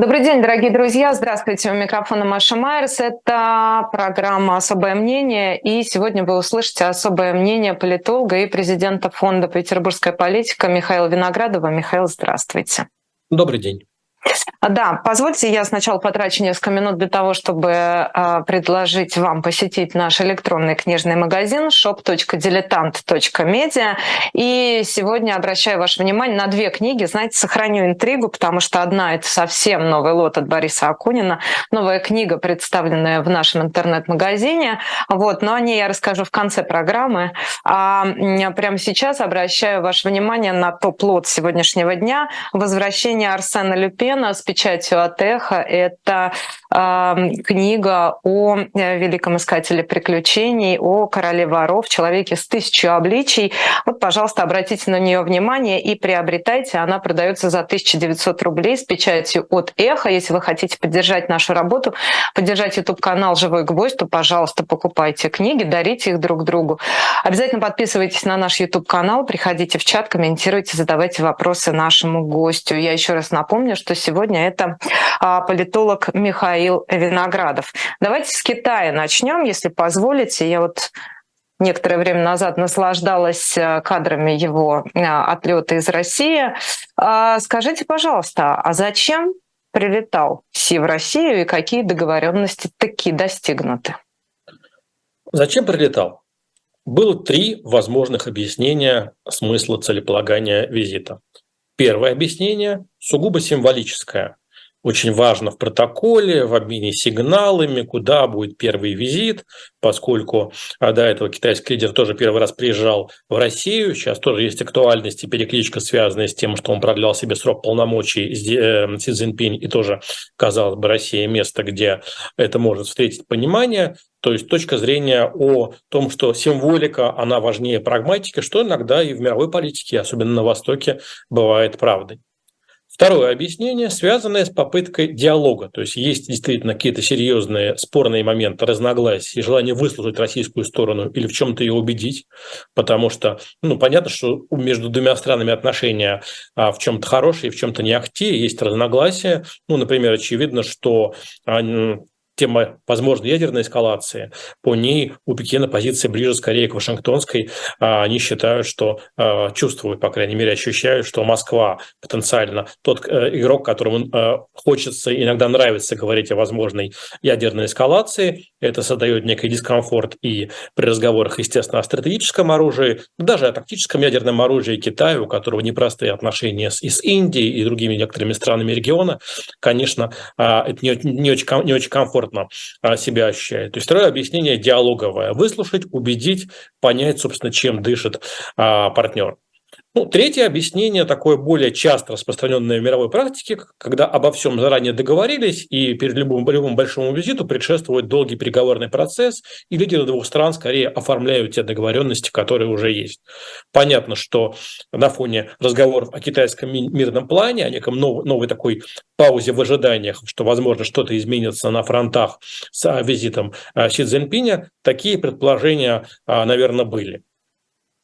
Добрый день, дорогие друзья. Здравствуйте. У микрофона Маша Майерс. Это программа «Особое мнение». И сегодня вы услышите особое мнение политолога и президента фонда «Петербургская политика» Михаила Виноградова. Михаил, здравствуйте. Добрый день. Да, позвольте, я сначала потрачу несколько минут для того, чтобы э, предложить вам посетить наш электронный книжный магазин shop.diletant.media. И сегодня обращаю ваше внимание на две книги. Знаете, сохраню интригу, потому что одна — это совсем новый лот от Бориса Акунина. Новая книга, представленная в нашем интернет-магазине. Вот, но о ней я расскажу в конце программы. А прямо сейчас обращаю ваше внимание на топ-лот сегодняшнего дня «Возвращение Арсена Люпе Лена с печатью от Эхо. Это э, книга о э, великом искателе приключений, о короле воров, человеке с тысячу обличий. Вот, пожалуйста, обратите на нее внимание и приобретайте. Она продается за 1900 рублей с печатью от Эхо. Если вы хотите поддержать нашу работу, поддержать YouTube-канал «Живой гвоздь», то, пожалуйста, покупайте книги, дарите их друг другу. Обязательно подписывайтесь на наш YouTube-канал, приходите в чат, комментируйте, задавайте вопросы нашему гостю. Я еще раз напомню, что сегодня это а, политолог Михаил Виноградов. Давайте с Китая начнем, если позволите. Я вот некоторое время назад наслаждалась а, кадрами его а, отлета из России. Скажите, пожалуйста, а зачем прилетал Си в Россию и какие договоренности такие достигнуты? Зачем прилетал? Было три возможных объяснения смысла целеполагания визита. Первое объяснение сугубо символическое. Очень важно в протоколе, в обмене сигналами, куда будет первый визит, поскольку а, до этого китайский лидер тоже первый раз приезжал в Россию. Сейчас тоже есть актуальность и перекличка, связанная с тем, что он продлял себе срок полномочий э, Си Цзиньпинь, и тоже, казалось бы, Россия место, где это может встретить понимание. То есть точка зрения о том, что символика, она важнее прагматики, что иногда и в мировой политике, особенно на Востоке, бывает правдой. Второе объяснение, связанное с попыткой диалога. То есть есть действительно какие-то серьезные спорные моменты, разногласия, желание выслушать российскую сторону или в чем-то ее убедить, потому что, ну, понятно, что между двумя странами отношения а, в чем-то хорошие, в чем-то не ахти, есть разногласия. Ну, например, очевидно, что а, тема возможной ядерной эскалации, по ней у Пекина позиция ближе скорее к Вашингтонской. А они считают, что а, чувствуют, по крайней мере, ощущают, что Москва потенциально тот э, игрок, которому э, хочется, иногда нравится говорить о возможной ядерной эскалации. Это создает некий дискомфорт и при разговорах, естественно, о стратегическом оружии, даже о тактическом ядерном оружии Китая, у которого непростые отношения с, и с Индией, и другими некоторыми странами региона. Конечно, а, это не, очень, не очень комфортно комфортно а, себя ощущает. То есть второе объяснение диалоговое. Выслушать, убедить, понять, собственно, чем дышит а, партнер. Ну, третье объяснение, такое более часто распространенное в мировой практике, когда обо всем заранее договорились, и перед любым, любым большому визиту предшествует долгий переговорный процесс, и лидеры двух стран скорее оформляют те договоренности, которые уже есть. Понятно, что на фоне разговоров о китайском мирном плане, о неком новой, новой такой паузе в ожиданиях, что, возможно, что-то изменится на фронтах с а, визитом а, Си Цзиньпиня, такие предположения, а, наверное, были.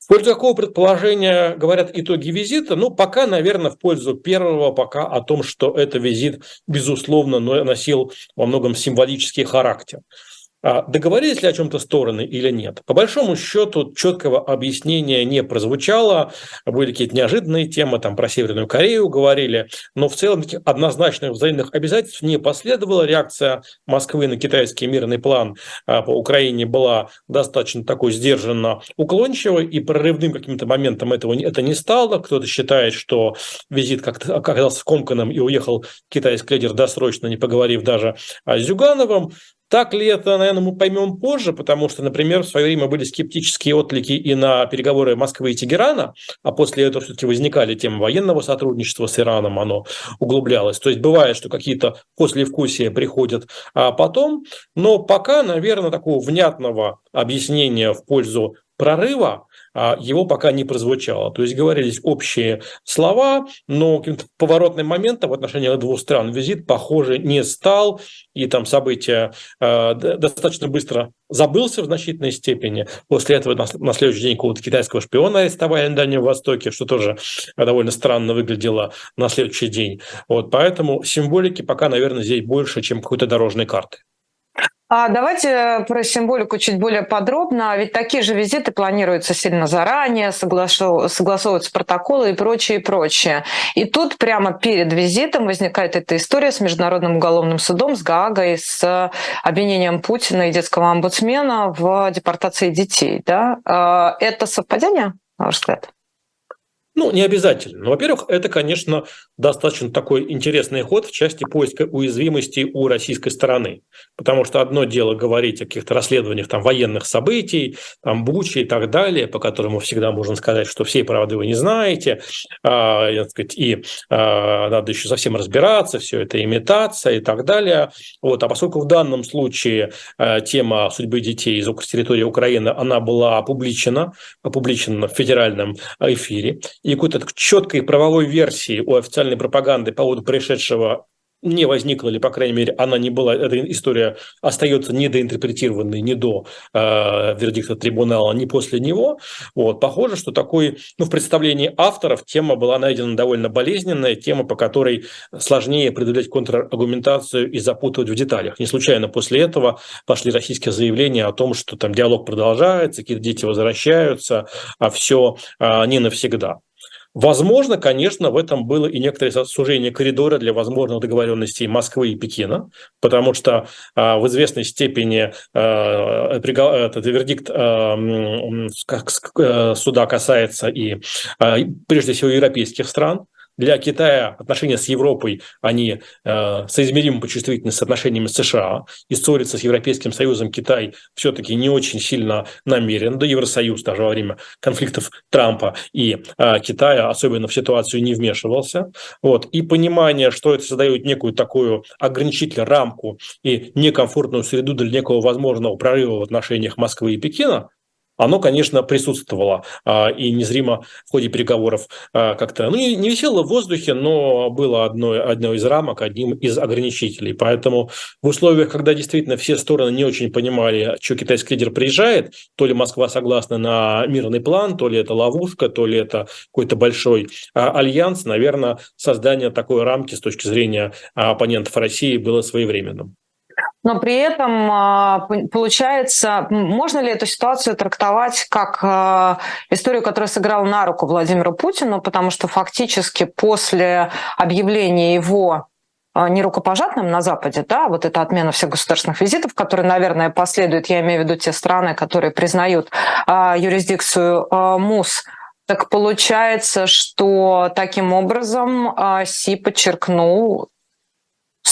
В пользу какого предположения говорят итоги визита? Ну, пока, наверное, в пользу первого, пока о том, что это визит, безусловно, носил во многом символический характер. А договорились ли о чем-то стороны или нет? По большому счету четкого объяснения не прозвучало. Были какие-то неожиданные темы, там про Северную Корею говорили, но в целом таких однозначных взаимных обязательств не последовала. Реакция Москвы на китайский мирный план а, по Украине была достаточно такой сдержанно уклончивой, и прорывным каким-то моментом этого это не стало. Кто-то считает, что визит как-то оказался скомканным и уехал китайский лидер досрочно, не поговорив даже с Зюгановым. Так ли это, наверное, мы поймем позже, потому что, например, в свое время были скептические отклики и на переговоры Москвы и Тегерана, а после этого все-таки возникали темы военного сотрудничества с Ираном, оно углублялось. То есть бывает, что какие-то послевкусия приходят а потом, но пока, наверное, такого внятного объяснения в пользу прорыва его пока не прозвучало. То есть говорились общие слова, но каким-то поворотным моментом в отношении двух стран визит, похоже, не стал, и там события э, достаточно быстро забылся в значительной степени. После этого на следующий день какого-то китайского шпиона арестовали на Дальнем Востоке, что тоже довольно странно выглядело на следующий день. Вот, поэтому символики пока, наверное, здесь больше, чем какой-то дорожной карты. А давайте про символику чуть более подробно. Ведь такие же визиты планируются сильно заранее, согласовываются протоколы и прочее, и прочее. И тут прямо перед визитом возникает эта история с Международным уголовным судом, с Гаагой, с обвинением Путина и детского омбудсмена в депортации детей. Да? А, это совпадение, на ваш взгляд? Ну, не обязательно. Но, во-первых, это, конечно, достаточно такой интересный ход в части поиска уязвимости у российской стороны. Потому что одно дело говорить о каких-то расследованиях там, военных событий, там, Бучи и так далее, по которым мы всегда можем сказать, что всей правды вы не знаете, а, сказать, и а, надо еще совсем разбираться, все это имитация и так далее. Вот. А поскольку в данном случае а, тема судьбы детей из территории Украины, она была опубличена, опубличена в федеральном эфире, и какой-то четкой правовой версии у официальной пропаганды по поводу происшедшего не возникла, или, по крайней мере, она не была, эта история остается недоинтерпретированной ни до э, вердикта трибунала, ни после него. Вот. Похоже, что такой, ну, в представлении авторов тема была найдена довольно болезненная, тема, по которой сложнее определять контраргументацию и запутывать в деталях. Не случайно после этого пошли российские заявления о том, что там диалог продолжается, какие-то дети возвращаются, а все а, не навсегда. Возможно, конечно, в этом было и некоторое сужение коридора для возможных договоренностей Москвы и Пекина, потому что э, в известной степени э, этот вердикт э, суда касается и прежде всего европейских стран, для Китая отношения с Европой, они э, соизмеримы по чувствительности с отношениями с США. И ссориться с Европейским Союзом Китай все-таки не очень сильно намерен. Да Евросоюз даже во время конфликтов Трампа и э, Китая особенно в ситуацию не вмешивался. Вот. И понимание, что это создает некую такую ограничительную рамку и некомфортную среду для некого возможного прорыва в отношениях Москвы и Пекина, оно, конечно, присутствовало а, и незримо в ходе переговоров а, как-то, ну, не висело в воздухе, но было одной, одной из рамок, одним из ограничителей. Поэтому в условиях, когда действительно все стороны не очень понимали, что китайский лидер приезжает, то ли Москва согласна на мирный план, то ли это ловушка, то ли это какой-то большой а, альянс, наверное, создание такой рамки с точки зрения оппонентов России было своевременным. Но при этом а, получается, можно ли эту ситуацию трактовать как а, историю, которая сыграла на руку Владимиру Путину, потому что фактически после объявления его а, нерукопожатным на Западе, да, вот эта отмена всех государственных визитов, которые, наверное, последуют, я имею в виду те страны, которые признают юрисдикцию МУС, так получается, что таким образом Си подчеркнул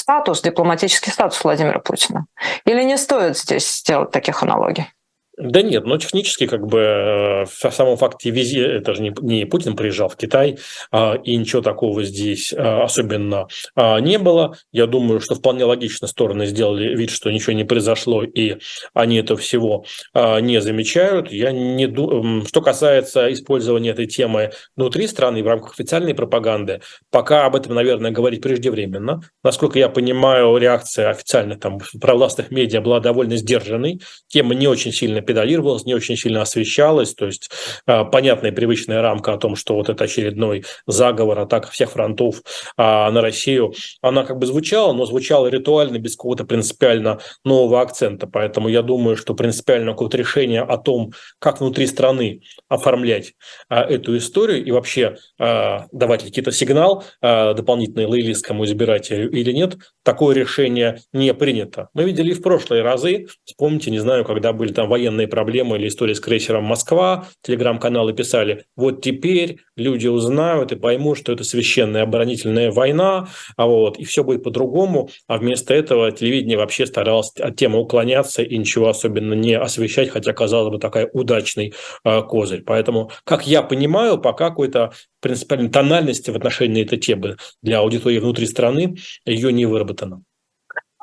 статус, дипломатический статус Владимира Путина? Или не стоит здесь делать таких аналогий? Да нет, но технически как бы э, в самом факте визи, это же не, не Путин приезжал в Китай, а, и ничего такого здесь а, особенно а, не было. Я думаю, что вполне логично стороны сделали вид, что ничего не произошло, и они этого всего не замечают. Я не ду... Что касается использования этой темы внутри страны в рамках официальной пропаганды, пока об этом, наверное, говорить преждевременно. Насколько я понимаю, реакция официальных там провластных медиа была довольно сдержанной. Тема не очень сильно педалировалась, не очень сильно освещалась. То есть э, понятная привычная рамка о том, что вот это очередной заговор, атака всех фронтов а, на Россию, она как бы звучала, но звучала ритуально, без какого-то принципиально нового акцента. Поэтому я думаю, что принципиально какое-то решение о том, как внутри страны оформлять а, эту историю и вообще а, давать какие-то сигнал а, дополнительный лоялистскому избирателю или нет, такое решение не принято. Мы видели в прошлые разы, вспомните, не знаю, когда были там военные военные проблемы или история с крейсером «Москва», телеграм-каналы писали, вот теперь люди узнают и поймут, что это священная оборонительная война, а вот, и все будет по-другому, а вместо этого телевидение вообще старалось от темы уклоняться и ничего особенно не освещать, хотя, казалось бы, такая удачный э, козырь. Поэтому, как я понимаю, пока какой-то принципиальной тональности в отношении этой темы для аудитории внутри страны ее не выработано.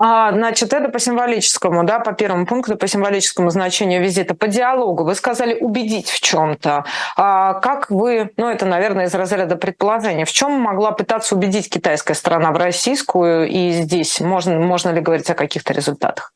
А, значит, это по символическому, да, по первому пункту, по символическому значению визита. По диалогу вы сказали убедить в чем-то. А как вы, ну это, наверное, из разряда предположений, в чем могла пытаться убедить китайская сторона в российскую, и здесь можно, можно ли говорить о каких-то результатах?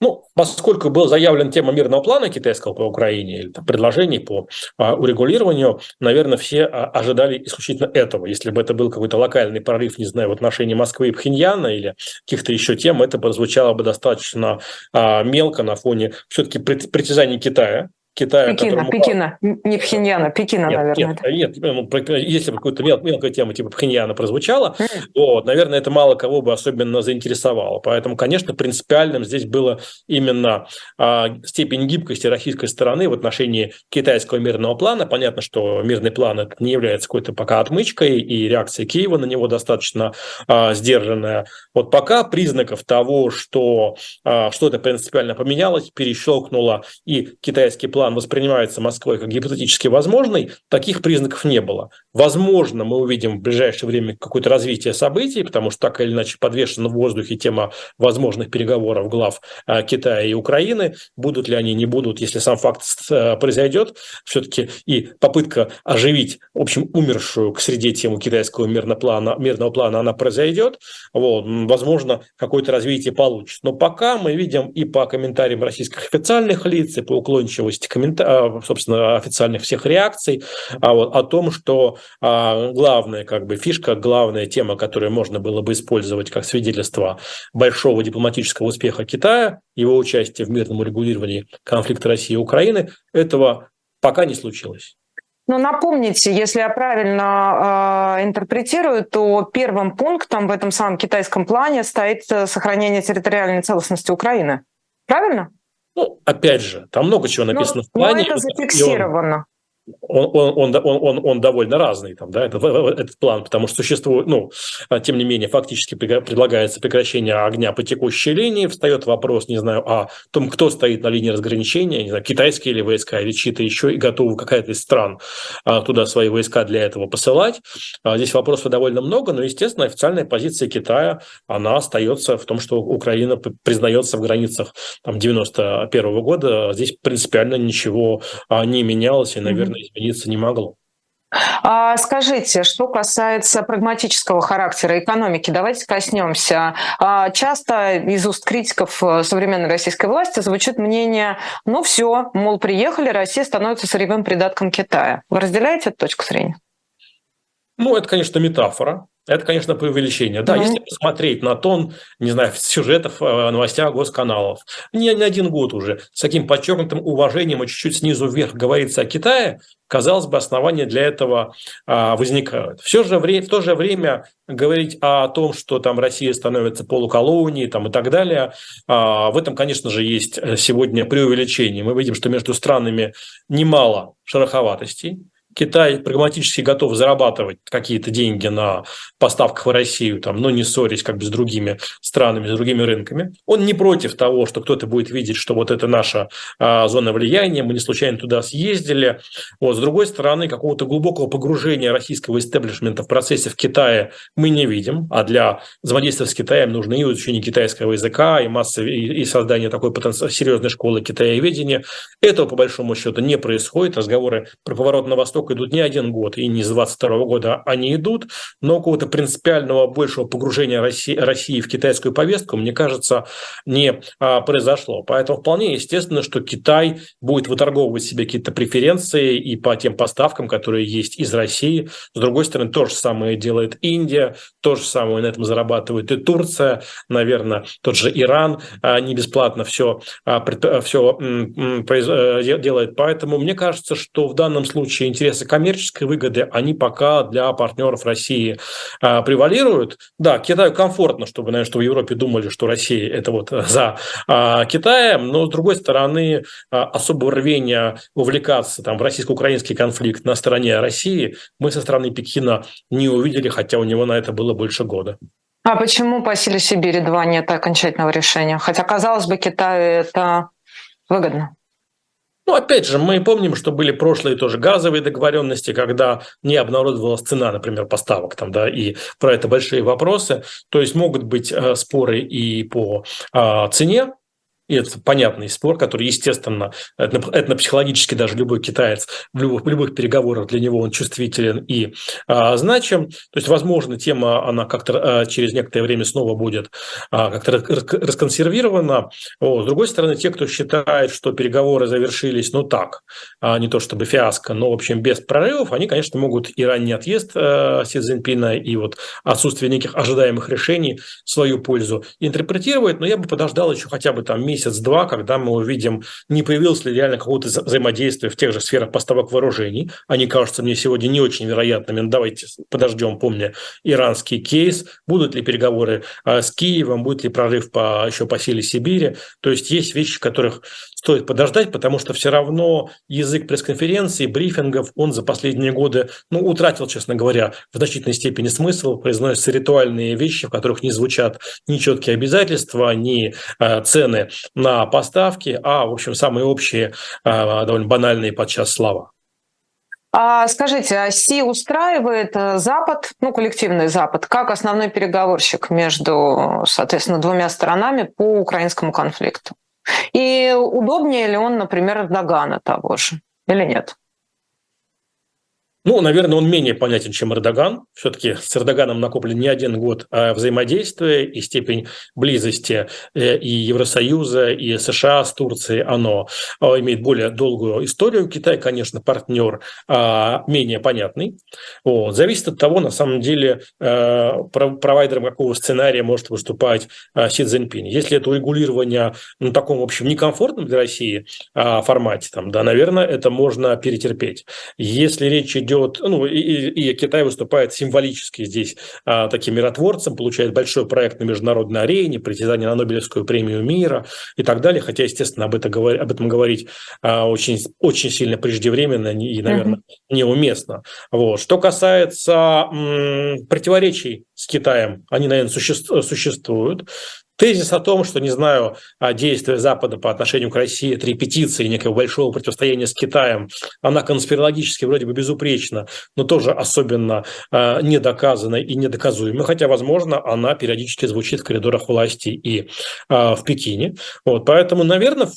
Ну, поскольку был заявлен тема мирного плана китайского по Украине, или там, предложений по а, урегулированию, наверное, все а, ожидали исключительно этого. Если бы это был какой-то локальный прорыв, не знаю, в отношении Москвы и Пхеньяна или каких-то еще тем, это прозвучало бы достаточно а, мелко на фоне все-таки притязаний Китая Китая. Пекина, Пекина, не Пхеньяна, Пекина, нет, наверное. Нет, нет, ну, если бы какая-то мел, мелкая тема типа Пхеньяна прозвучала, mm. вот, наверное, это мало кого бы особенно заинтересовало. Поэтому, конечно, принципиальным здесь было именно а, степень гибкости российской стороны в отношении китайского мирного плана. Понятно, что мирный план это не является какой-то пока отмычкой, и реакция Киева на него достаточно а, сдержанная. Вот пока признаков того, что а, что-то принципиально поменялось, перещелкнуло, и китайский план план воспринимается Москвой как гипотетически возможный, таких признаков не было. Возможно, мы увидим в ближайшее время какое-то развитие событий, потому что так или иначе подвешена в воздухе тема возможных переговоров глав э, Китая и Украины. Будут ли они, не будут, если сам факт э, произойдет. Все-таки и попытка оживить, в общем, умершую к среде тему китайского мирного плана, мирного плана, она произойдет. Вот. Возможно, какое-то развитие получится. Но пока мы видим и по комментариям российских официальных лиц, и по уклончивости комментариев, собственно, официальных всех реакций а вот, о том, что а, главная как бы фишка, главная тема, которую можно было бы использовать как свидетельство большого дипломатического успеха Китая, его участия в мирном урегулировании конфликта России и Украины, этого пока не случилось. Но напомните, если я правильно э, интерпретирую, то первым пунктом в этом самом китайском плане стоит э, сохранение территориальной целостности Украины. Правильно? Ну, опять же, там много чего написано но, в плане. Но это зафиксировано он, он, он, он, он довольно разный, там, да, этот, этот план, потому что существует, ну, а, тем не менее, фактически предлагается прекращение огня по текущей линии, встает вопрос, не знаю, о том, кто стоит на линии разграничения, не знаю, китайские или войска, или чьи-то еще, и готовы какая-то из стран а, туда свои войска для этого посылать. А, здесь вопросов довольно много, но, естественно, официальная позиция Китая, она остается в том, что Украина признается в границах там, 91 года, здесь принципиально ничего не менялось, и, наверное, наверное, измениться не могло. А скажите, что касается прагматического характера экономики, давайте коснемся. А часто из уст критиков э, современной российской власти звучит мнение, ну все, мол, приехали, Россия становится сырьевым придатком Китая. Вы разделяете эту точку зрения? Ну, это, конечно, метафора. Это, конечно, преувеличение. Да, mm-hmm. если посмотреть на тон, не знаю, сюжетов в новостях госканалов, не, не один год уже, с таким подчеркнутым уважением и чуть-чуть снизу вверх говорится о Китае, казалось бы, основания для этого а, возникают. Все же вре- в то же время говорить о том, что там Россия становится полуколонией там, и так далее, а, в этом, конечно же, есть сегодня преувеличение. Мы видим, что между странами немало шероховатостей, Китай прагматически готов зарабатывать какие-то деньги на поставках в Россию, там, но не ссорясь как бы с другими странами, с другими рынками. Он не против того, что кто-то будет видеть, что вот это наша а, зона влияния, мы не случайно туда съездили. Вот, с другой стороны, какого-то глубокого погружения российского истеблишмента в процессе в Китае мы не видим, а для взаимодействия с Китаем нужно и изучение китайского языка, и масса, и, и создание такой потенци... серьезной школы китаеведения. Этого, по большому счету, не происходит. Разговоры про поворот на восток идут не один год, и не с 22 года они идут, но какого-то принципиального большего погружения России, России в китайскую повестку, мне кажется, не а, произошло. Поэтому вполне естественно, что Китай будет выторговывать себе какие-то преференции и по тем поставкам, которые есть из России. С другой стороны, то же самое делает Индия, то же самое на этом зарабатывает и Турция, наверное, тот же Иран а, не бесплатно все, а, все э, делает. Поэтому мне кажется, что в данном случае интерес интересы коммерческой выгоды, они пока для партнеров России а, превалируют. Да, Китаю комфортно, чтобы, наверное, что в Европе думали, что Россия это вот за а, Китаем, но с другой стороны а, особого рвения вовлекаться там, в российско-украинский конфликт на стороне России мы со стороны Пекина не увидели, хотя у него на это было больше года. А почему по силе Сибири 2 нет окончательного решения? Хотя, казалось бы, Китаю это выгодно. Ну, опять же, мы помним, что были прошлые тоже газовые договоренности, когда не обнародовалась цена, например, поставок, там, да, и про это большие вопросы. То есть могут быть э, споры и по э, цене, и это понятный спор, который, естественно, этно-психологически даже любой китаец в любых, в любых переговорах для него он чувствителен и а, значим. То есть, возможно, тема, она как-то а, через некоторое время снова будет а, как-то расконсервирована. О, с другой стороны, те, кто считает, что переговоры завершились, ну так, а, не то чтобы фиаско, но, в общем, без прорывов, они, конечно, могут и ранний отъезд а, Си Цзиньпина и вот отсутствие неких ожидаемых решений в свою пользу интерпретировать, но я бы подождал еще хотя бы там месяц-два, когда мы увидим, не появилось ли реально какого-то взаимодействия в тех же сферах поставок вооружений. Они кажутся мне сегодня не очень вероятными. Но давайте подождем, помня иранский кейс. Будут ли переговоры а, с Киевом, будет ли прорыв по, еще по силе Сибири. То есть есть вещи, которых стоит подождать, потому что все равно язык пресс-конференций, брифингов, он за последние годы, ну, утратил, честно говоря, в значительной степени смысл, произносятся ритуальные вещи, в которых не звучат ни четкие обязательства, ни э, цены на поставки, а, в общем, самые общие, э, довольно банальные подчас слова. А скажите, а Си устраивает э, Запад, ну, коллективный Запад, как основной переговорщик между, соответственно, двумя сторонами по украинскому конфликту? И удобнее ли он, например, Эрдогана того же, или нет? Ну, наверное, он менее понятен, чем Эрдоган. Все-таки с Эрдоганом накоплен не один год а взаимодействия и степень близости э, и Евросоюза, и США с Турцией, оно а, имеет более долгую историю. Китай, конечно, партнер а, менее понятный. Вот. Зависит от того, на самом деле, э, провайдером какого сценария может выступать Си Цзиньпинь. Если это урегулирование на таком, в общем, некомфортном для России формате, там, да, наверное, это можно перетерпеть. Если речь идет идет, ну и, и Китай выступает символически здесь а, таким миротворцем, получает большой проект на международной арене, притязание на Нобелевскую премию мира и так далее. Хотя, естественно, об, это, об этом говорить а, очень, очень сильно преждевременно и, наверное, mm-hmm. неуместно. Вот. Что касается м, противоречий с Китаем, они, наверное, существуют. Тезис о том, что, не знаю, а действия Запада по отношению к России, это репетиция некого большого противостояния с Китаем, она конспирологически вроде бы безупречна, но тоже особенно э, недоказана и недоказуема, хотя, возможно, она периодически звучит в коридорах власти и э, в Пекине. Вот, поэтому, наверное,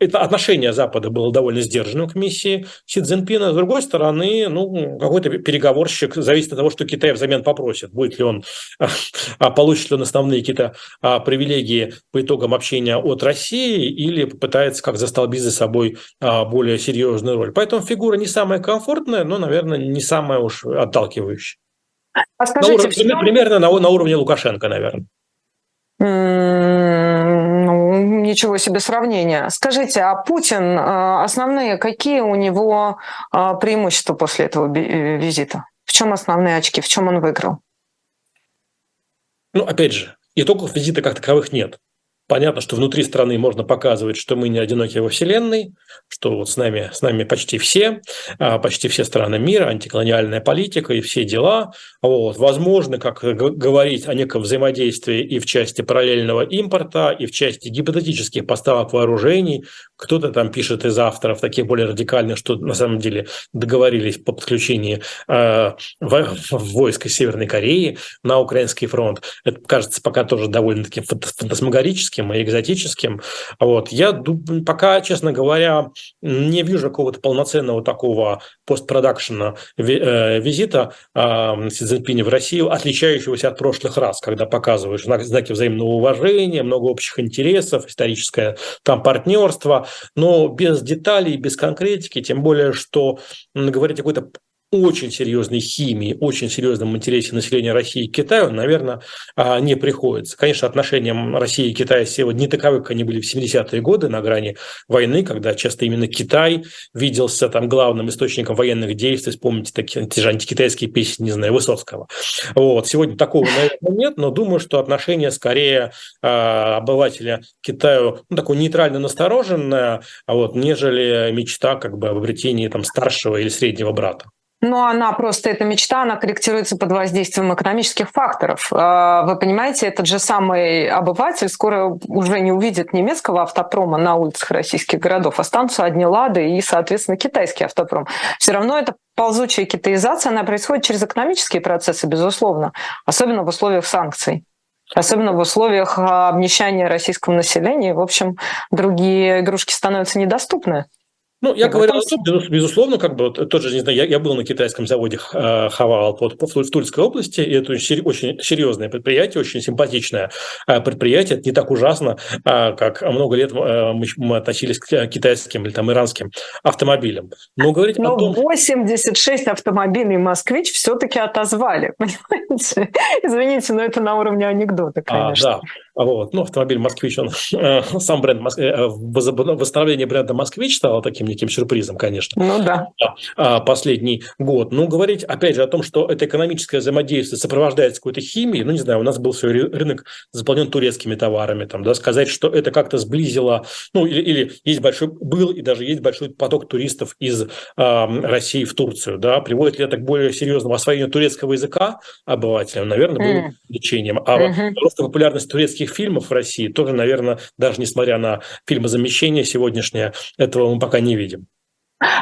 это отношение Запада было довольно сдержанным к миссии Си Цзиньпина. С другой стороны, ну, какой-то переговорщик зависит от того, что Китай взамен попросит. Будет ли он, получит ли он основные какие-то привилегии привилегии по итогам общения от России или попытается как застолбить за собой а, более серьезную роль. Поэтому фигура не самая комфортная, но, наверное, не самая уж отталкивающая. А скажите, на уровне, чем... Примерно на, на уровне Лукашенко, наверное. Ну, ничего себе сравнение. Скажите, а Путин, а, основные, какие у него а, преимущества после этого э, визита? В чем основные очки, в чем он выиграл? Ну, опять же, Итогов визита как таковых нет. Понятно, что внутри страны можно показывать, что мы не одиноки во Вселенной, что вот с нами, с нами почти все, а, почти все страны мира, антиколониальная политика и все дела. Вот. Возможно, как говорить о неком взаимодействии и в части параллельного импорта, и в части гипотетических поставок вооружений. Кто-то там пишет из авторов, таких более радикальных, что на самом деле договорились по подключению э, войск из Северной Кореи на украинский фронт. Это кажется пока тоже довольно-таки фантасмагорическим экзотическим и экзотическим. Вот. Я пока, честно говоря, не вижу какого-то полноценного такого постпродакшена э, визита э, Си Цзиньпиня в Россию, отличающегося от прошлых раз, когда показываешь знаки взаимного уважения, много общих интересов, историческое там партнерство, но без деталей, без конкретики, тем более, что говорить о какой-то очень серьезной химии, очень серьезном интересе населения России к Китаю, наверное, а, не приходится. Конечно, отношения России и Китая сегодня не таковы, как они были в 70-е годы на грани войны, когда часто именно Китай виделся там главным источником военных действий. Вспомните такие те же антикитайские песни, не знаю, Высоцкого. Вот. Сегодня такого, наверное, нет, но думаю, что отношение скорее э, обывателя к Китаю ну, такое нейтрально настороженное, а вот, нежели мечта как бы об обретении там, старшего или среднего брата. Ну, она просто, эта мечта, она корректируется под воздействием экономических факторов. А, вы понимаете, этот же самый обыватель скоро уже не увидит немецкого автопрома на улицах российских городов, останутся одни «Лады» и, соответственно, китайский автопром. Все равно это ползучая китаизация, она происходит через экономические процессы, безусловно, особенно в условиях санкций. Особенно в условиях обнищания российского населения. В общем, другие игрушки становятся недоступны. Ну, я говорил, безусловно, как бы вот, тот же, не знаю, я, я был на китайском заводе э, Хавал вот, в Тульской области, и это очень, очень серьезное предприятие, очень симпатичное э, предприятие, это не так ужасно, э, как много лет мы, мы относились к китайским или там иранским автомобилям. Но говорить Но о том... 86 автомобилей «Москвич» все-таки отозвали, понимаете? Извините, но это на уровне анекдота, конечно. А, да. Вот. Ну, автомобиль «Москвич», он, сам бренд, восстановление бренда «Москвич» стало таким неким сюрпризом, конечно. Ну да. А, последний год. Ну, говорить, опять же, о том, что это экономическое взаимодействие сопровождается какой-то химией, ну, не знаю, у нас был свой рынок заполнен турецкими товарами, там, да, сказать, что это как-то сблизило, ну, или, или есть большой, был и даже есть большой поток туристов из э, России в Турцию, да, приводит ли это к более серьезному освоению турецкого языка обывателям? Наверное, было mm. лечением. А mm-hmm. просто популярность турецких фильмов в России тоже, наверное, даже несмотря на фильмы замещения сегодняшнее, этого мы пока не видим.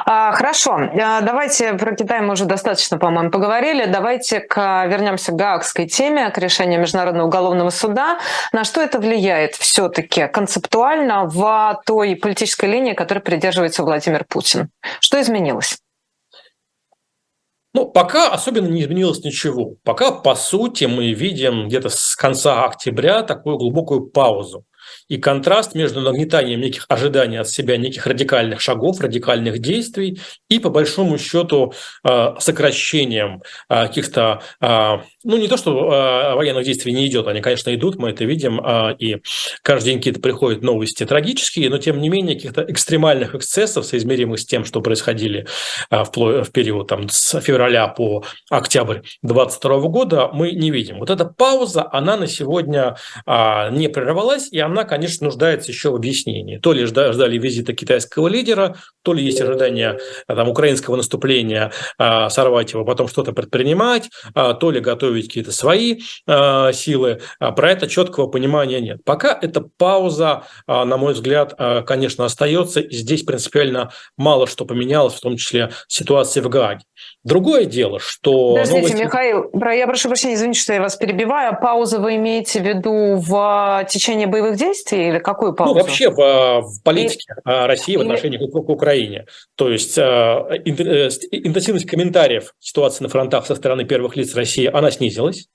А, хорошо, а, давайте про Китай мы уже достаточно, по-моему, поговорили. Давайте к, вернемся к Гаагской теме, к решению Международного уголовного суда. На что это влияет все-таки концептуально в той политической линии, которой придерживается Владимир Путин? Что изменилось? Ну, пока особенно не изменилось ничего. Пока, по сути, мы видим где-то с конца октября такую глубокую паузу и контраст между нагнетанием неких ожиданий от себя, неких радикальных шагов, радикальных действий и, по большому счету, э, сокращением э, каких-то, э, ну, не то, что военных действий не идет, они, конечно, идут, мы это видим, и каждый день какие-то приходят новости трагические, но, тем не менее, каких-то экстремальных эксцессов, соизмеримых с тем, что происходили в период там, с февраля по октябрь 2022 года, мы не видим. Вот эта пауза, она на сегодня не прервалась, и она, конечно, нуждается еще в объяснении. То ли ждали визита китайского лидера, то ли есть ожидание э, там, украинского наступления, а, сорвать его, потом что-то предпринимать, а, то ли готовить какие-то свои а, силы. Про это четкого понимания нет. Пока эта пауза, на мой взгляд, конечно, остается. И здесь принципиально мало что поменялось, в том числе ситуация в Гааге. Другое дело, что... Подождите, новости... Михаил, я прошу прощения, извините, что я вас перебиваю. Паузу вы имеете в виду в течение боевых действий или какую ну, паузу? Ну, вообще в, в политике и... А, России в отношении к, к Украине. То есть а, э, интенсивность комментариев ситуации на фронтах со стороны первых лиц России, она снизилась.